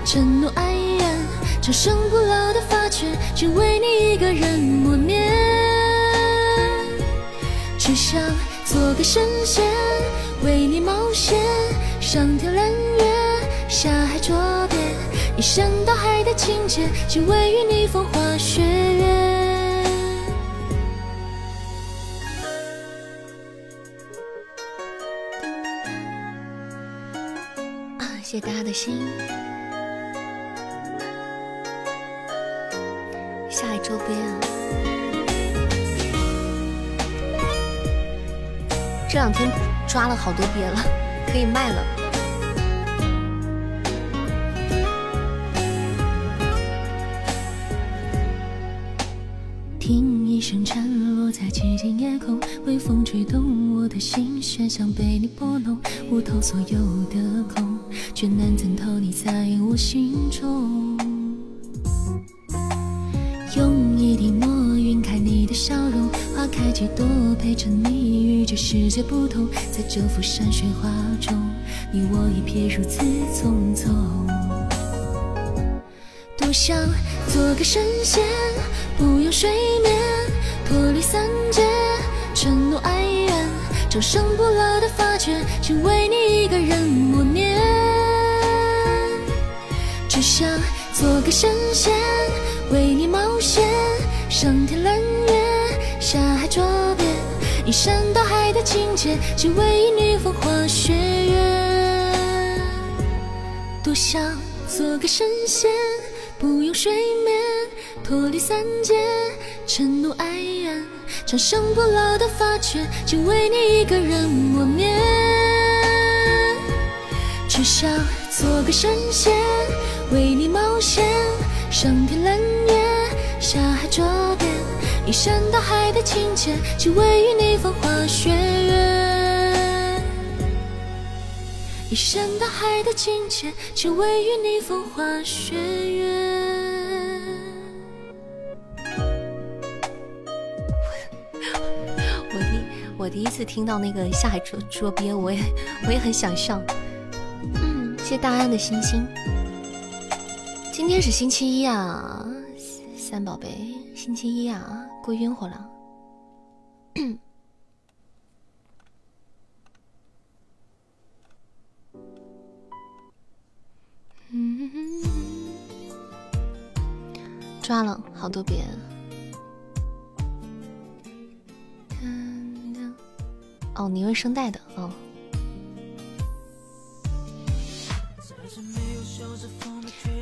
嗔怒哀怨，长生不老的发诀，只为你一个人默念。只想做个神仙，为你冒险，上天揽月。下海捉鳖，一生到海的情节，只为与你风花雪月。的心。下海捉鳖啊！这两天抓了好多鳖了，可以卖了。听一声蝉落在寂静夜空，微风吹动我的心弦，像被你拨弄，悟透所有的，心中。用一滴墨晕开你的笑容，花开几朵陪着你，与这世界不同，在这幅山水画中，你我一瞥如此匆匆。多想做个神仙，不用睡眠。脱离三界，嗔怒哀怨，长生不老的发圈，只为你一个人默念。想做个神仙，为你冒险，上天揽月，下海捉鳖，一山到海的情节，只为你风花雪月。多想做个神仙，不用睡眠，脱离三界。嗔怒哀怨，长生不老的发诀，只为你一个人默念。只想做个神仙，为你冒险，上天揽月，下海捉鳖，一山到海的情节，只为与你风花雪月。一山到海的情节，只为与你风花雪月。我第我第一次听到那个下海捉捉鳖，我也我也很想笑。嗯，谢谢大安的星星。今天是星期一啊，三宝贝，星期一啊，过晕乎了。嗯，抓了好多遍。哦，你用声带的哦。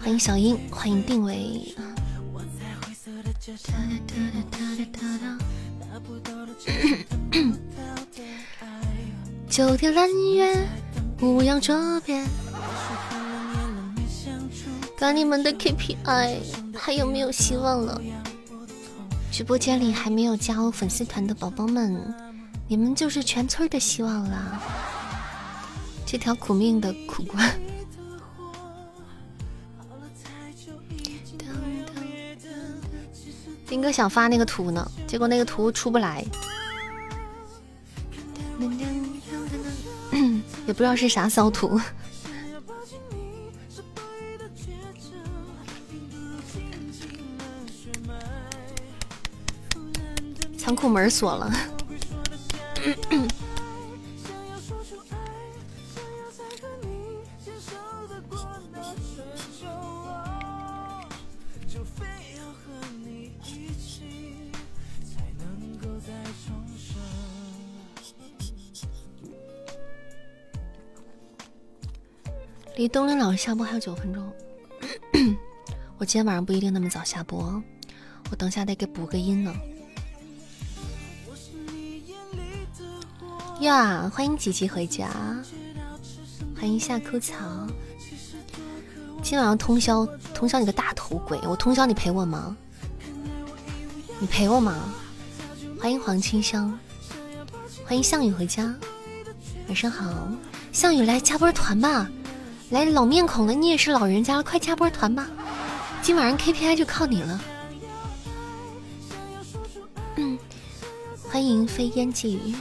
欢迎小英，欢迎定位。九天揽月，五洋捉鳖。赶你们的 KPI，还有没有希望了？直播间里还没有加入粉丝团的宝宝们，你们就是全村的希望啦！这条苦命的苦瓜。金哥想发那个图呢，结果那个图出不来，也不知道是啥骚图。仓库门锁了。离东林老师下播还有九分钟，我今天晚上不一定那么早下播，我等下得给补个音呢。呀，欢迎吉吉回家，欢迎夏枯草。今晚上通宵，通宵你个大头鬼！我通宵你陪我吗？你陪我吗？欢迎黄清香，欢迎项羽回家，晚上好，项羽来加波团吧。来老面孔了，你也是老人家了，快加波团吧！今晚上 KPI 就靠你了。嗯，欢迎飞烟寄语。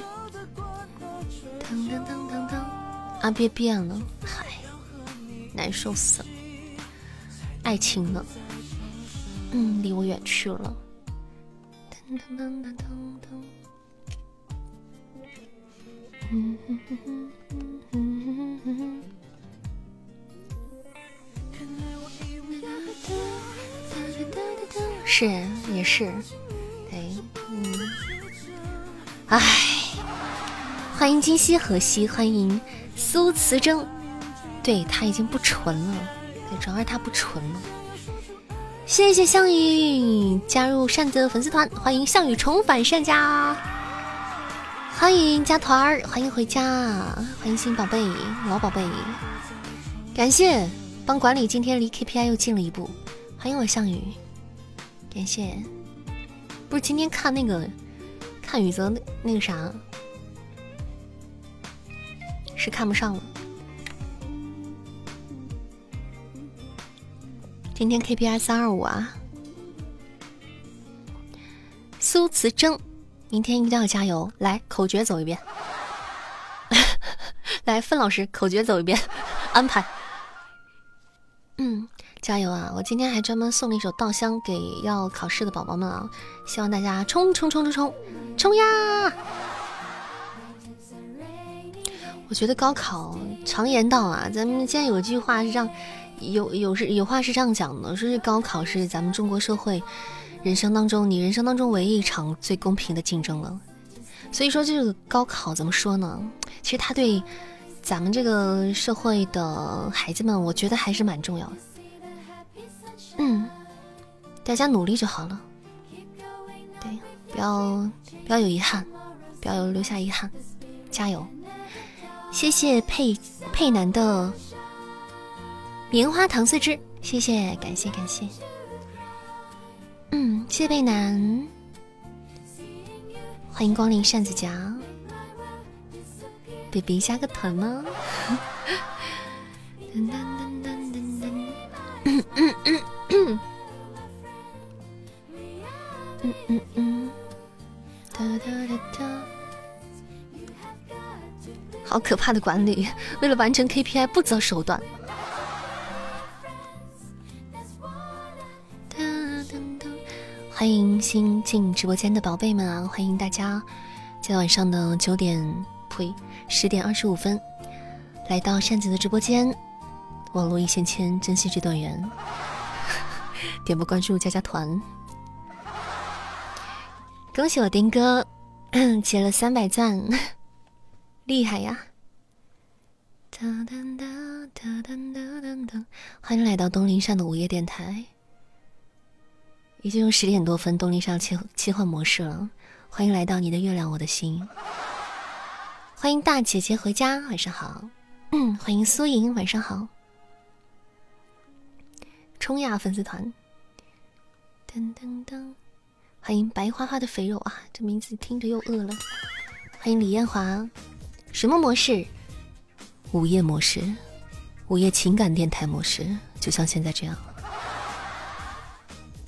当当当当当，阿别变了，嗨，难受死了。爱情呢？嗯，离我远去了。当当当当当当。嗯哼哼哼哼哼哼。是，也是，对，嗯，唉，欢迎今夕何夕，欢迎苏慈征，对他已经不纯了，对，主要是他不纯了。谢谢项羽加入扇子粉丝团，欢迎项羽重返扇家，欢迎加团儿，欢迎回家，欢迎新宝贝，老宝贝，感谢帮管理今天离 KPI 又近了一步，欢迎我项羽。感谢，不是今天看那个看雨泽那那个啥，是看不上了。今天 KPI 三二五啊，苏慈征，明天一定要加油！来口诀走一遍，来范老师口诀走一遍，安排。嗯。加油啊！我今天还专门送了一首《稻香》给要考试的宝宝们啊，希望大家冲冲冲冲冲冲呀！我觉得高考常言道啊，咱们现在有句话是这样，有有是有话是这样讲的，说是高考是咱们中国社会人生当中你人生当中唯一一场最公平的竞争了。所以说这个高考怎么说呢？其实它对咱们这个社会的孩子们，我觉得还是蛮重要的。嗯，大家努力就好了。对，不要不要有遗憾，不要留下遗憾，加油！谢谢佩佩南的棉花糖四支，谢谢，感谢感谢。嗯，谢谢佩南，欢迎光临扇子家，baby 加个团吗？噔噔噔噔噔噔，嗯嗯嗯。哒哒哒哒，好可怕的管理！为了完成 KPI 不择手段。欢迎新进直播间的宝贝们啊！欢迎大家，在晚上的九点，呸，十点二十五分，来到扇子的直播间。网络一线牵，珍惜这段缘。点播关注加加团。恭喜我丁哥结了三百钻，厉害呀！欢迎来到东林上的午夜电台。已经用十点多分，东林上切切换模式了。欢迎来到你的月亮我的心。欢迎大姐姐回家，晚上好。嗯欢迎苏莹，晚上好。冲呀粉丝团！噔噔噔！欢迎白花花的肥肉啊，这名字听着又饿了。欢迎李艳华，什么模式？午夜模式，午夜情感电台模式，就像现在这样。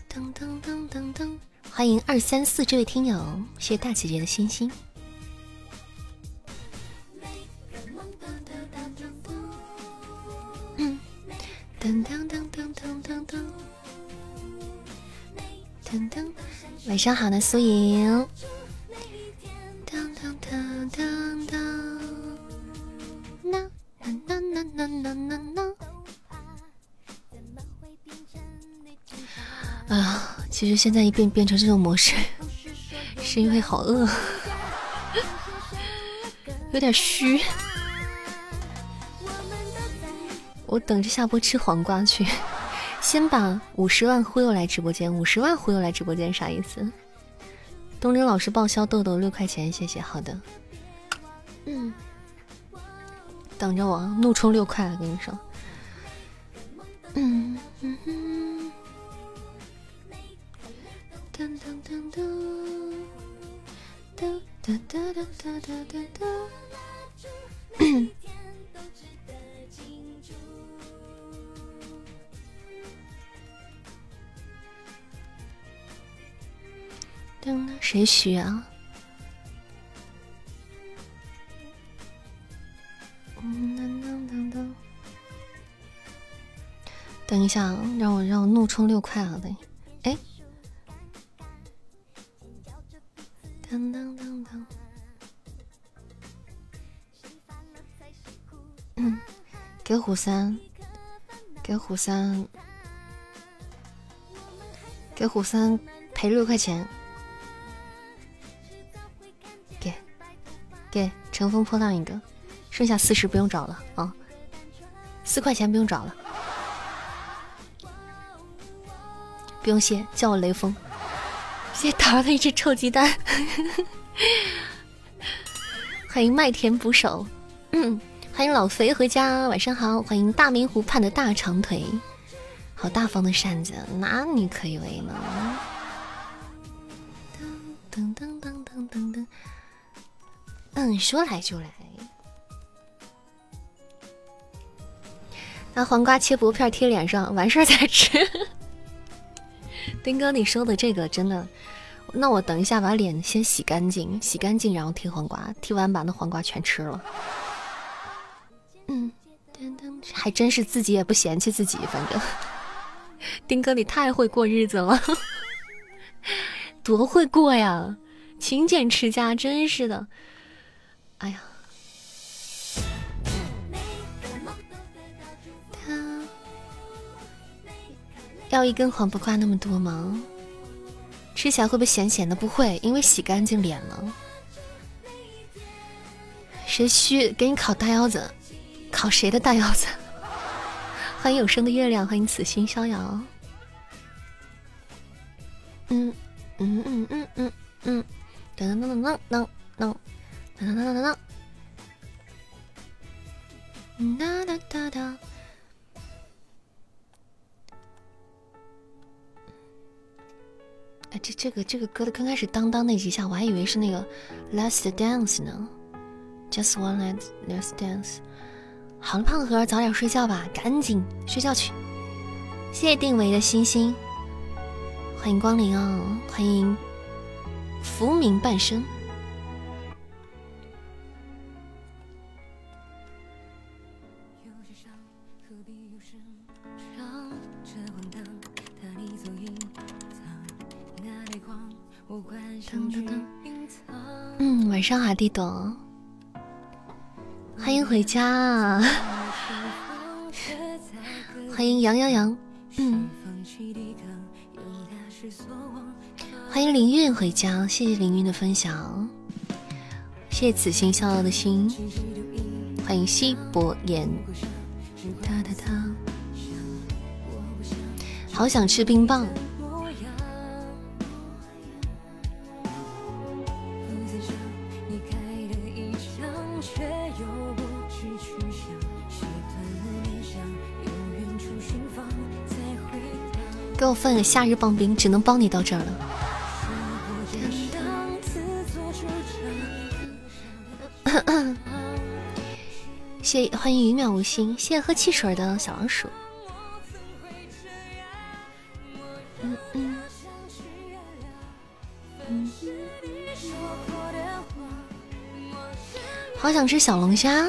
噔噔噔噔噔！欢迎二三四这位听友，谢谢大姐姐的星星。噔噔噔噔噔噔噔，噔噔，晚上好呢，苏莹。噔噔噔噔噔，呐呐呐呐呐呐呐。啊，其实现在一变变成这种模式，是因为好饿，有点虚。我等着下播吃黄瓜去，先把五十万忽悠来直播间。五十万忽悠来直播间啥意思？东林老师报销豆豆六块钱，谢谢。好的，嗯，等着我怒充六块，跟你说。嗯嗯嗯。噔噔噔噔，噔噔噔噔噔噔噔。谁虚啊？等一下，让我让我怒充六块啊！等，哎，当当当当，嗯，给虎三，给虎三，给虎三赔六块钱。乘风破浪一个，剩下四十不用找了啊，四块钱不用找了，不用谢，叫我雷锋。谢谢桃儿的一只臭鸡蛋，欢迎麦田捕手，欢迎老肥回家，晚上好，欢迎大明湖畔的大长腿，好大方的扇子，那你可以为呢。噔噔噔噔噔噔。嗯，说来就来。拿黄瓜切薄片贴脸上，完事儿再吃。丁哥，你说的这个真的？那我等一下把脸先洗干净，洗干净然后贴黄瓜，贴完把那黄瓜全吃了。嗯，还真是自己也不嫌弃自己，反正。丁哥，你太会过日子了，多会过呀！勤俭持家，真是的。要一根黄不瓜那么多吗？吃起来会不会咸咸的？不会，因为洗干净脸了。谁虚？给你烤大腰子，烤谁的大腰子？欢迎有声的月亮，欢迎此心逍遥。嗯嗯嗯嗯嗯嗯，噔噔噔噔噔噔。哒哒哒哒哒，哒哒哒哒。这这个这个歌的刚开始当当那几下，我还以为是那个《Last Dance》呢，《Just One Last Last Dance》。好了，胖盒，早点睡觉吧，赶紧睡觉去。谢谢定维的星星，欢迎光临啊，欢迎浮名半生。嗯，晚上好，地朵，欢迎回家，欢迎杨洋洋，嗯，欢迎凌韵回家，谢谢凌韵的分享，谢谢此心逍遥的心，欢迎西伯言，好想吃冰棒。给我分个夏日棒冰，只能帮你到这儿了。谢欢迎云渺无心，谢谢喝汽水的小老鼠。嗯嗯好想吃小龙虾。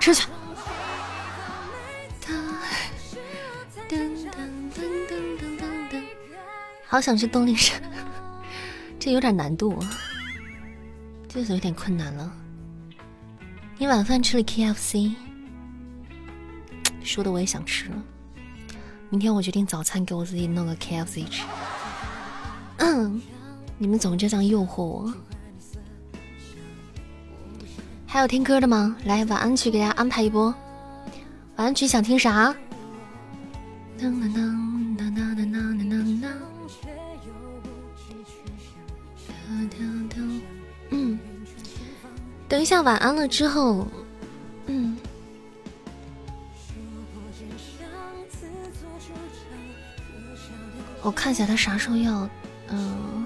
吃去。好想吃冬令山，这有点难度，这是有点困难了。你晚饭吃了 KFC，说的我也想吃了。明天我决定早餐给我自己弄个 KFC 吃。嗯，你们总这样诱惑我。还有听歌的吗？来，晚安曲给大家安排一波。晚安曲想听啥？嗯，等一下晚安了之后，嗯，我看一下他啥时候要，嗯。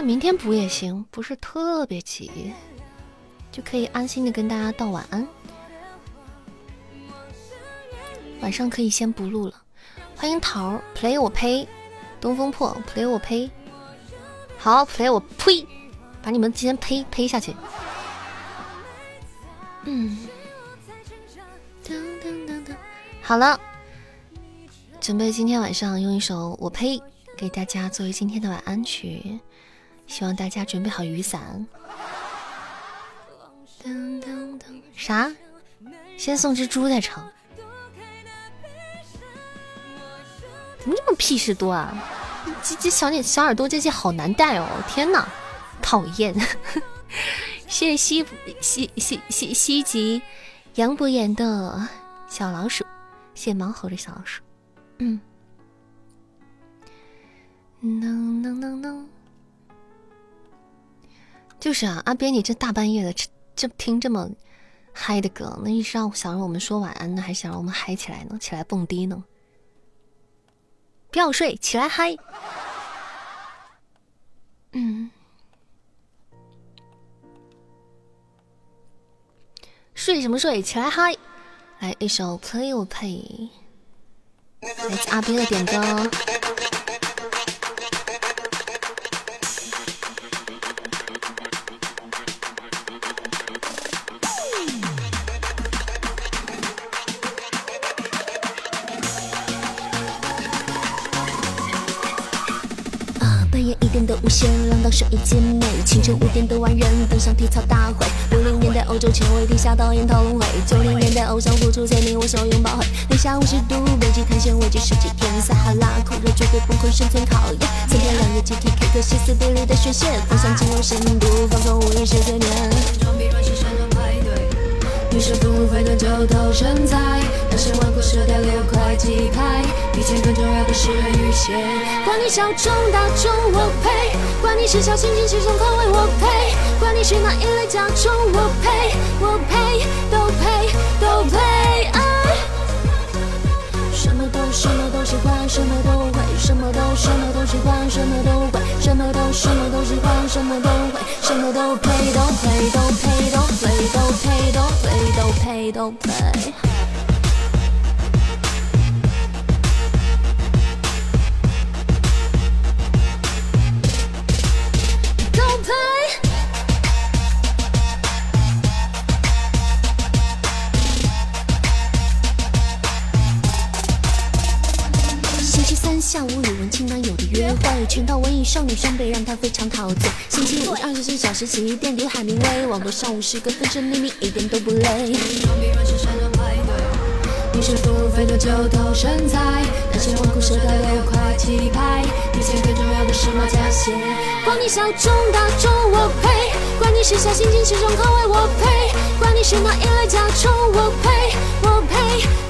那明天补也行，不是特别急，就可以安心的跟大家道晚安。晚上可以先不录了。欢迎桃儿 play 我呸，东风破 play 我呸，好 play 我呸，把你们今天呸呸下去。嗯，好了，准备今天晚上用一首我呸给大家作为今天的晚安曲。希望大家准备好雨伞。啥？先送只猪再唱？怎么这么屁事多啊？这这小脸小耳朵这些好难带哦！天哪，讨厌！谢谢西西西西西吉杨博言的小老鼠，谢谢盲猴的小老鼠。嗯，能能能能。就是啊，阿边，你这大半夜的，这这听这么嗨的歌，那你是要想让我们说晚安呢，还是想让我们嗨起来呢？起来蹦迪呢？不要睡，起来嗨！嗯，睡什么睡？起来嗨！来一首 Play or Play，来自阿边的点歌。一点的无限浪荡，声音甜美。清晨五点的万人登上体操大会。六零年代欧洲前卫地下导演讨论会。九零年代偶像复出签名握手拥抱会。零下五十度北极探险危机十几天。撒哈拉酷热绝对崩溃生存考验。三天两夜集体 K 歌歇斯底里的宣泄。分享进入深度放松无意识催眠。于是付费的就投身材那些纨绔射掉六块几开，比钱更重要的是雨鞋。管你小众大众我配，管你是小清新时尚口味我配，管你是哪一类甲虫我配，我配都配都配。什么都什么都喜欢，什么都会，什么都什么都喜欢，什么都会，什么都什么都喜欢，什么都会，什么都配都配都配都最都配都最都配都配。都配。下午，与文青男友的约会，全套文艺少女装备，让他非常陶醉。星期五二十四小时洗衣店，刘海明威，网络上五十个分身秘密一点都不累。女生付费多久偷身材，男生换裤舍得六块鸡排，提前更重要的是马甲线。管你小众大众我配，管你是小心情时装口味我配，管你是哪一类甲虫我配，我配都配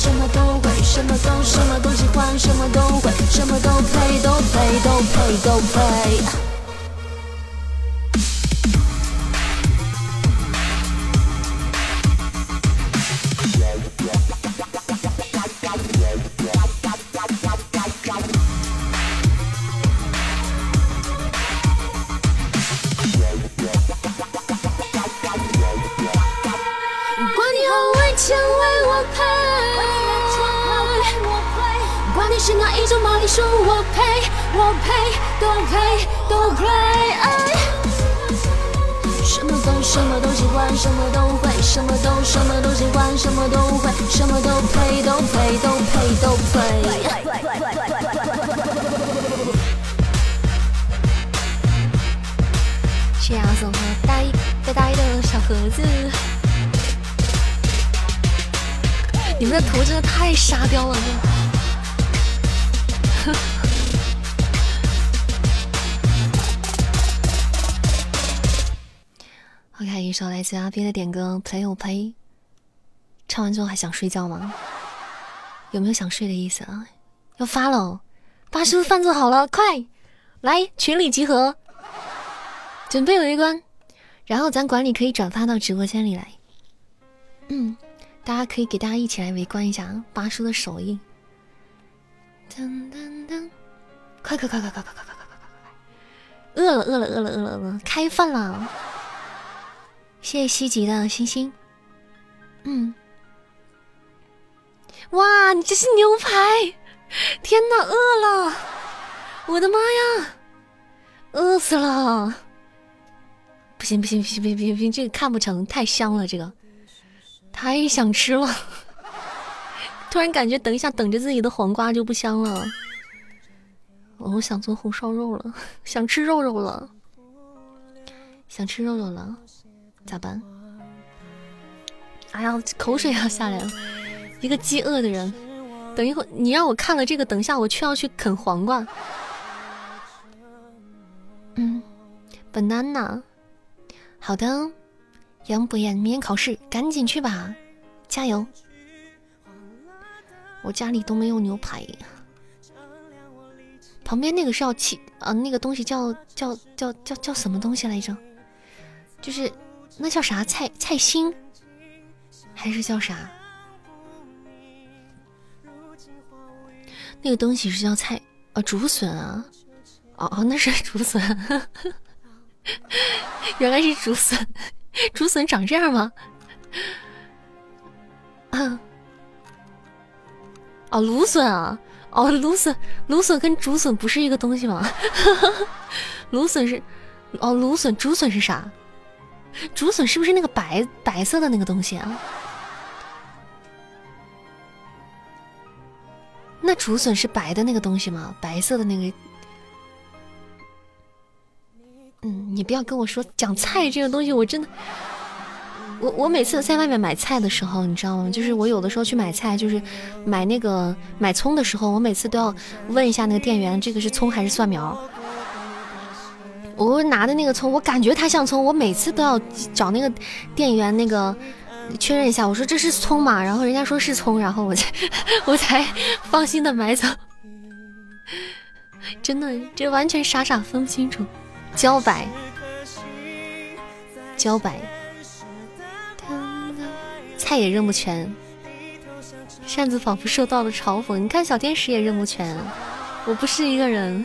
什么都会，什么都什么都喜欢，什么都会，什么都配都配都配都配。我配，我配，都配，都配。什么都什么都喜欢，什么都会，什么都什么都喜欢，什么都会，什么都配，都配，都配，都配。谢谢送和呆呆呆的小盒子，你们的图真的太沙雕了，一首来自阿斌的点歌《Play or Play》，唱完之后还想睡觉吗？有没有想睡的意思啊？要发了，八叔饭做好了，快来群里集合，准备围观，然后咱管理可以转发到直播间里来。嗯，大家可以给大家一起来围观一下八叔的手艺。噔噔噔！快快快快快快快快快快快快！饿了饿了饿了饿了饿了！开饭了！谢谢西吉的星星。嗯。哇，你这是牛排！天哪，饿了！我的妈呀，饿死了！不行不行不行不行不行，这个看不成，太香了，这个太想吃了。突然感觉，等一下等着自己的黄瓜就不香了。我想做红烧肉了，想吃肉肉了，想吃肉肉了，咋办？哎呀，口水要下来了。一个饥饿的人，等一会儿你让我看了这个，等下我却要去啃黄瓜。嗯，banana。好的，杨博彦，明天考试，赶紧去吧，加油。我家里都没有牛排，旁边那个是要起啊，那个东西叫叫叫叫叫什么东西来着？就是那叫啥菜菜心，还是叫啥？那个东西是叫菜啊，竹笋啊，哦哦，那是 竹笋，原来是竹笋，竹笋长这样吗？啊。哦，芦笋啊！哦，芦笋，芦笋跟竹笋不是一个东西吗？芦笋是，哦，芦笋，竹笋是啥？竹笋是不是那个白白色的那个东西啊？那竹笋是白的那个东西吗？白色的那个？嗯，你不要跟我说讲菜这个东西，我真的。我我每次在外面买菜的时候，你知道吗？就是我有的时候去买菜，就是买那个买葱的时候，我每次都要问一下那个店员，这个是葱还是蒜苗。我拿的那个葱，我感觉它像葱，我每次都要找那个店员那个确认一下，我说这是葱吗？然后人家说是葱，然后我才 我才放心的买走。真的，这完全傻傻分不清楚，茭白，茭白。菜也认不全，扇子仿佛受到了嘲讽。你看小天使也认不全，我不是一个人，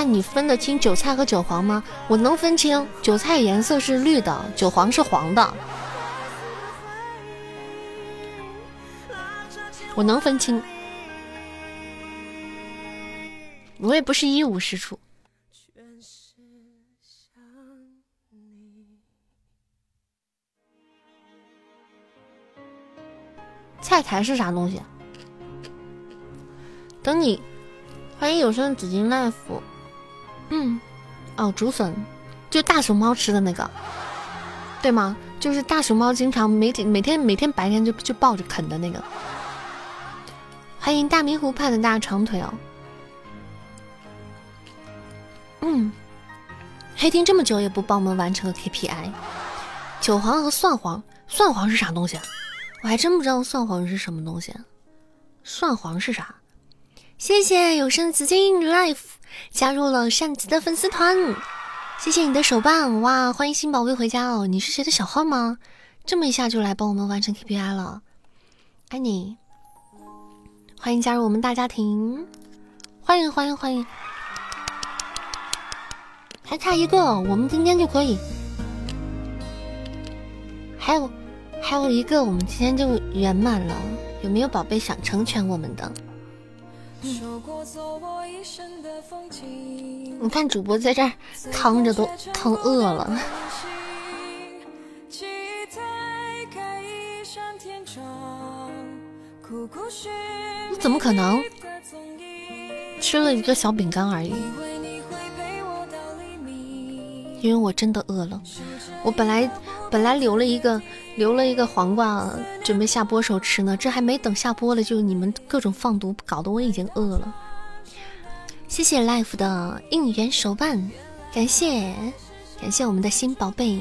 那你分得清韭菜和韭黄吗？我能分清，韭菜颜色是绿的，韭黄是黄的，我能分清。我也不是一无是处。菜苔是啥东西？等你，欢迎有声紫金 life。嗯，哦，竹笋，就大熊猫吃的那个，对吗？就是大熊猫经常每天每天每天白天就就抱着啃的那个。欢迎大明湖畔的大长腿哦。嗯，黑听这么久也不帮我们完成个 KPI。韭黄和蒜黄，蒜黄是啥东西？我还真不知道蒜黄是什么东西。蒜黄是啥？谢谢有声紫金 life 加入了扇子的粉丝团，谢谢你的手办哇！欢迎新宝贝回家哦！你是谁的小号吗？这么一下就来帮我们完成 KPI 了，爱你！欢迎加入我们大家庭，欢迎欢迎欢迎！还差一个，我们今天就可以。还有还有一个，我们今天就圆满了。有没有宝贝想成全我们的？你看主播在这儿躺着都扛饿了。你怎么可能？吃了一个小饼干而已。因为我真的饿了。我本来本来留了一个留了一个黄瓜，准备下播时候吃呢。这还没等下播了，就你们各种放毒，搞得我已经饿了。谢谢 life 的应援手办，感谢感谢我们的新宝贝。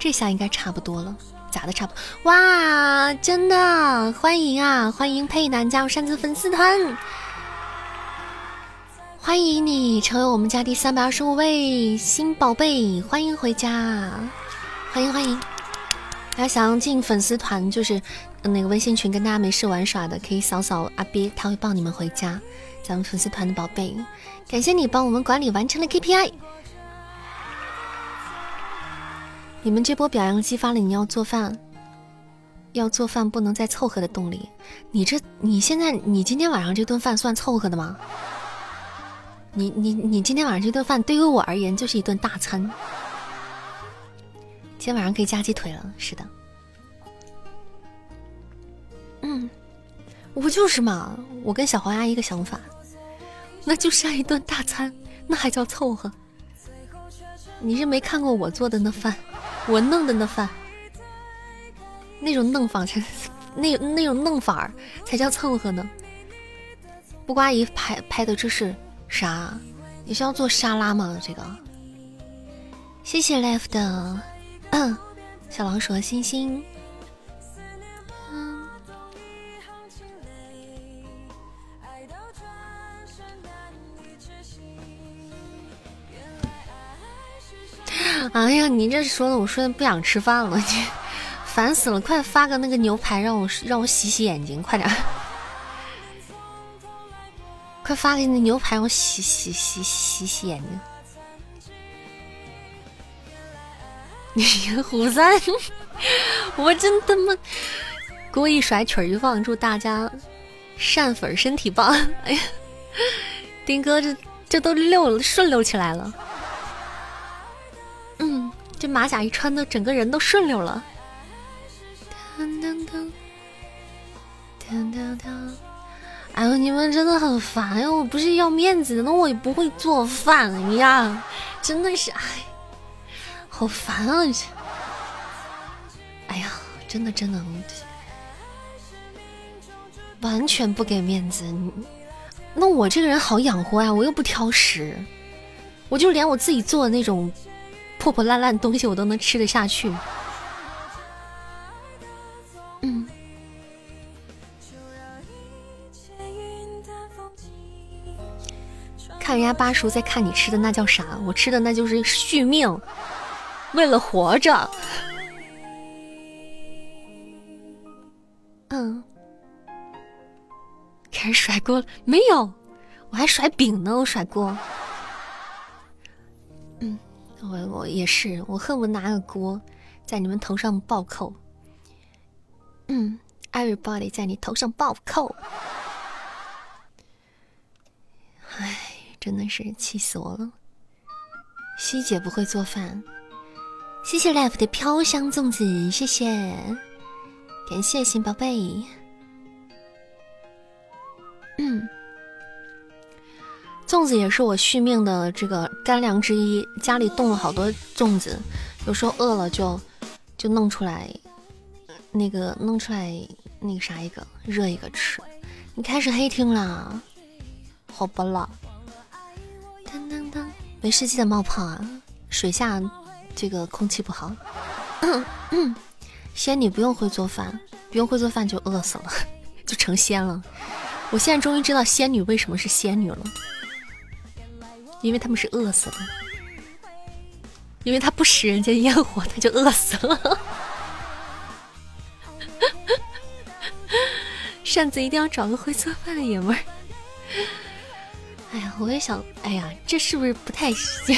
这下应该差不多了，咋的差不？哇，真的欢迎啊！欢迎佩南加入扇子粉丝团，欢迎你成为我们家第三百二十五位新宝贝，欢迎回家，欢迎欢迎！还想要进粉丝团，就是那个微信群跟大家没事玩耍的，可以扫扫阿鳖，他会抱你们回家。咱们粉丝团的宝贝，感谢你帮我们管理完成了 KPI。你们这波表扬激发了你要做饭，要做饭不能再凑合的动力。你这你现在你今天晚上这顿饭算凑合的吗？你你你今天晚上这顿饭对于我而言就是一顿大餐。今天晚上可以加鸡腿了，是的。嗯，我就是嘛，我跟小黄鸭一个想法。那就像一顿大餐，那还叫凑合？你是没看过我做的那饭，我弄的那饭，那种弄法才，那那种弄法才叫凑合呢。不瓜姨拍拍的这是啥？你是要做沙拉吗？这个？谢谢 Left 的小老鼠和星星。哎呀，你这说的，我说的不想吃饭了，你烦死了！快发个那个牛排，让我让我洗洗眼睛，快点！快发个那牛排，我洗洗洗洗洗眼睛。你胡三，我真他妈故意甩曲儿一放，祝大家善粉身体棒！哎呀，丁哥这这都溜了顺溜起来了。嗯，这马甲一穿的，整个人都顺溜了。噔噔噔，噔噔噔哎呦，你们真的很烦呀！我不是要面子的，那我也不会做饭呀，真的是哎，好烦啊！哎呀，真的真的，完全不给面子。那我这个人好养活呀，我又不挑食，我就连我自己做的那种。破破烂烂东西我都能吃得下去。嗯。看人家八叔在看你吃的那叫啥？我吃的那就是续命，为了活着。嗯？开始甩锅了？没有，我还甩饼呢，我甩锅。嗯，我我也是，我恨不得拿个锅在你们头上暴扣。嗯，everybody 在你头上暴扣。唉，真的是气死我了。西姐不会做饭，谢谢 life 的飘香粽子，谢谢，感谢新宝贝。嗯，粽子也是我续命的这个干粮之一，家里冻了好多粽子，有时候饿了就就弄出来，那个弄出来那个啥一个热一个吃。你开始黑听了，好吧了。当当当。没事，记得冒泡啊！水下这个空气不好。仙女不用会做饭，不用会做饭就饿死了，就成仙了。我现在终于知道仙女为什么是仙女了，因为他们是饿死的，因为他不食人间烟火，他就饿死了。扇子一定要找个会做饭的爷们儿。哎呀，我也想，哎呀，这是不是不太行？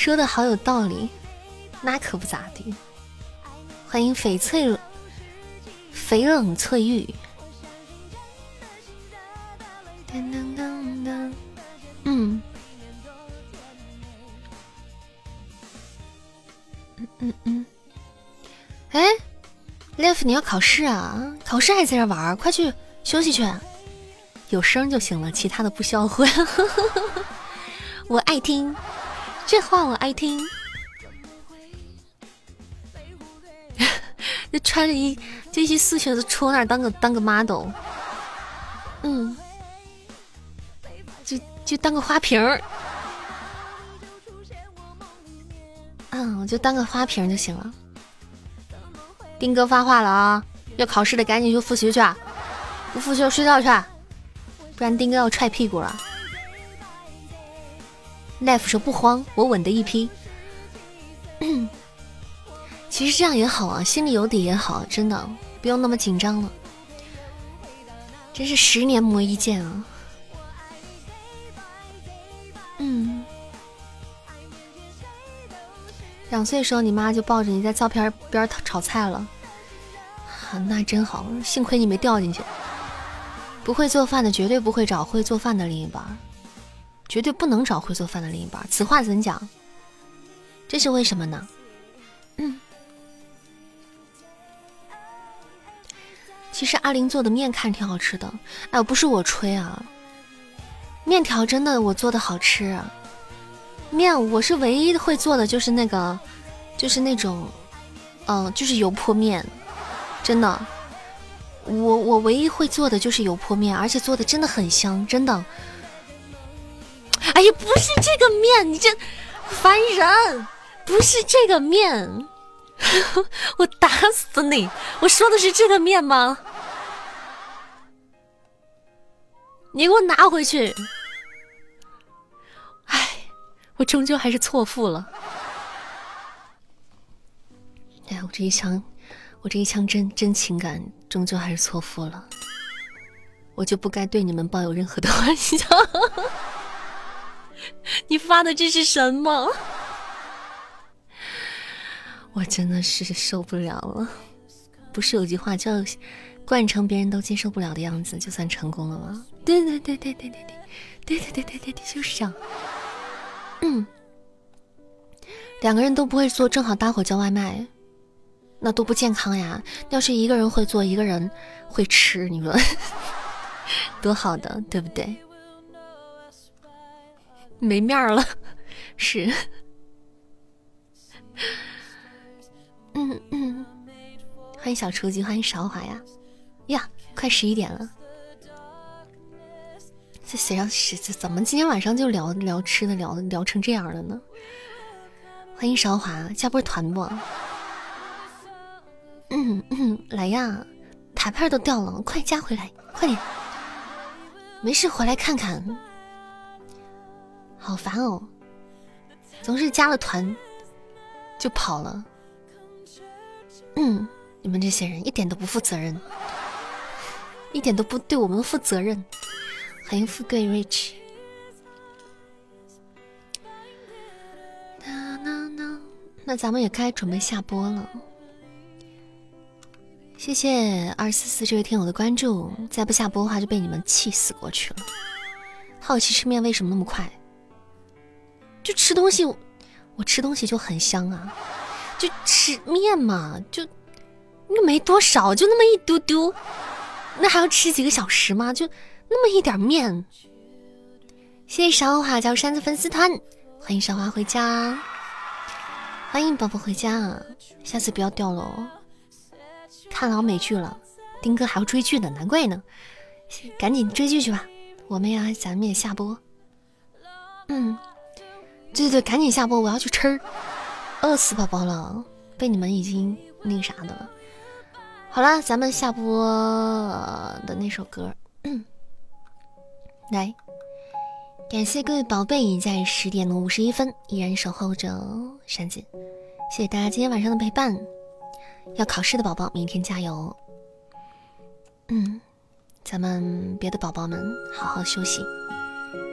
说的好有道理，那可不咋地。欢迎翡翠翡冷翠玉。噔噔噔噔，嗯，嗯嗯。哎，Life，你要考试啊？考试还在这玩？快去休息去。有声就行了，其他的不需要会。我爱听这话，我爱听。就穿着一这些素裙子戳那儿当个当个 model，嗯，就就当个花瓶儿，嗯，我就当个花瓶就行了。丁哥发话了啊，要考试的赶紧去复习去，不复习就睡觉去。不然丁哥要踹屁股了。Life 说不慌，我稳的一批。其实这样也好啊，心里有底也好，真的不用那么紧张了。真是十年磨一剑啊。嗯。两岁时候，你妈就抱着你在照片边炒菜了。啊，那真好，幸亏你没掉进去。不会做饭的绝对不会找会做饭的另一半，绝对不能找会做饭的另一半。此话怎讲？这是为什么呢？嗯，其实阿玲做的面看挺好吃的。哎，不是我吹啊，面条真的我做的好吃。面我是唯一会做的就是那个，就是那种，嗯，就是油泼面，真的。我我唯一会做的就是油泼面，而且做的真的很香，真的。哎呀，不是这个面，你这烦人！不是这个面，我打死你！我说的是这个面吗？你给我拿回去！哎，我终究还是错付了。哎，我这一枪，我这一枪真真情感。终究还是错付了，我就不该对你们抱有任何的幻想。你发的这是什么？我真的是受不了了。不是有句话叫“惯成别人都接受不了的样子，就算成功了吗？”对对对对对对对对对对对对对，就是这样。嗯，两个人都不会做，正好搭伙叫外卖。那多不健康呀！要是一个人会做，一个人会吃，你说 多好的，对不对？没面儿了，是。嗯嗯，欢迎小雏菊，欢迎韶华呀！呀，快十一点了，这谁让是这怎么今天晚上就聊聊吃的，聊聊成这样了呢？欢迎韶华，加波团不？嗯嗯，来呀，塔片都掉了，快加回来，快点！没事，回来看看。好烦哦，总是加了团就跑了。嗯，你们这些人一点都不负责任，一点都不对我们负责任。欢迎富贵 rich。那咱们也该准备下播了。谢谢二四四这位听友的关注，再不下播的话就被你们气死过去了。好奇吃面为什么那么快？就吃东西，我吃东西就很香啊。就吃面嘛，就又没多少，就那么一丢丢，那还要吃几个小时吗？就那么一点面。谢谢韶华叫山子粉丝团，欢迎韶华回家，欢迎宝宝回家，下次不要掉了哦。看老美剧了，丁哥还要追剧呢，难怪呢，赶紧追剧去吧。我们呀，咱们也下播。嗯，对对对，赶紧下播，我要去吃。饿死宝宝了，被你们已经那啥的了。好了，咱们下播的那首歌，来，感谢各位宝贝在十点五十一分依然守候着山子，谢谢大家今天晚上的陪伴。要考试的宝宝，明天加油。嗯，咱们别的宝宝们好好休息。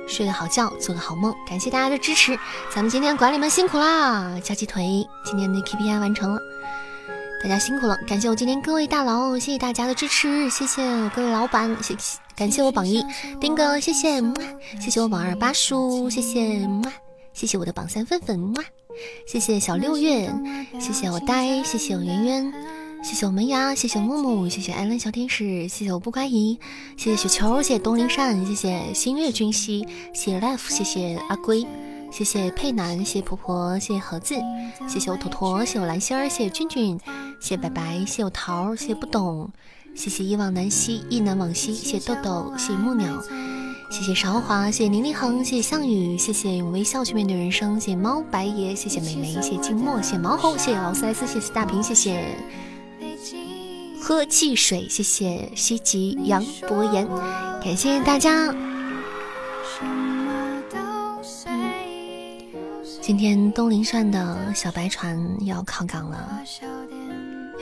睡个好觉，做个好梦，感谢大家的支持。咱们今天管理们辛苦啦，加鸡腿，今天的 KPI 完成了，大家辛苦了。感谢我今天各位大佬，谢谢大家的支持，谢谢我各位老板，谢谢感谢我榜一丁哥，谢谢，谢谢我榜二八叔，谢谢，谢谢我的榜三粉粉，谢谢小六月，谢谢我呆，谢谢我圆圆。谢谢我门牙，谢谢木木，谢谢艾伦小天使，谢谢我不乖姨，谢谢雪球，谢谢东林善，谢谢星月君兮，谢谢 life，谢谢阿龟，谢谢佩南，谢谢婆婆，谢谢盒子，谢谢我坨坨，谢谢我蓝心儿，谢谢君君，谢谢白白，谢谢我桃，谢谢不懂，谢谢一往南西，一南往西，谢谢豆豆，谢谢木鸟，谢谢韶华，谢谢宁立恒，谢谢项羽，谢谢用微笑去面对人生，谢谢猫白爷，谢谢美眉，谢谢静默，谢谢毛猴，谢谢劳斯莱斯，谢谢大平，谢谢。喝汽水，谢谢西吉杨博言，感谢大家。今天东林算的小白船要靠港了，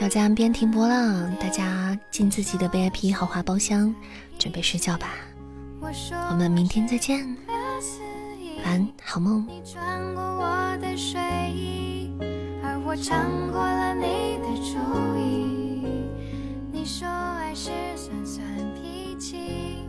要在岸边停泊了，大家进自己的 VIP 豪华包厢，准备睡觉吧。我们明天再见，晚安，好梦。说爱是酸酸脾气。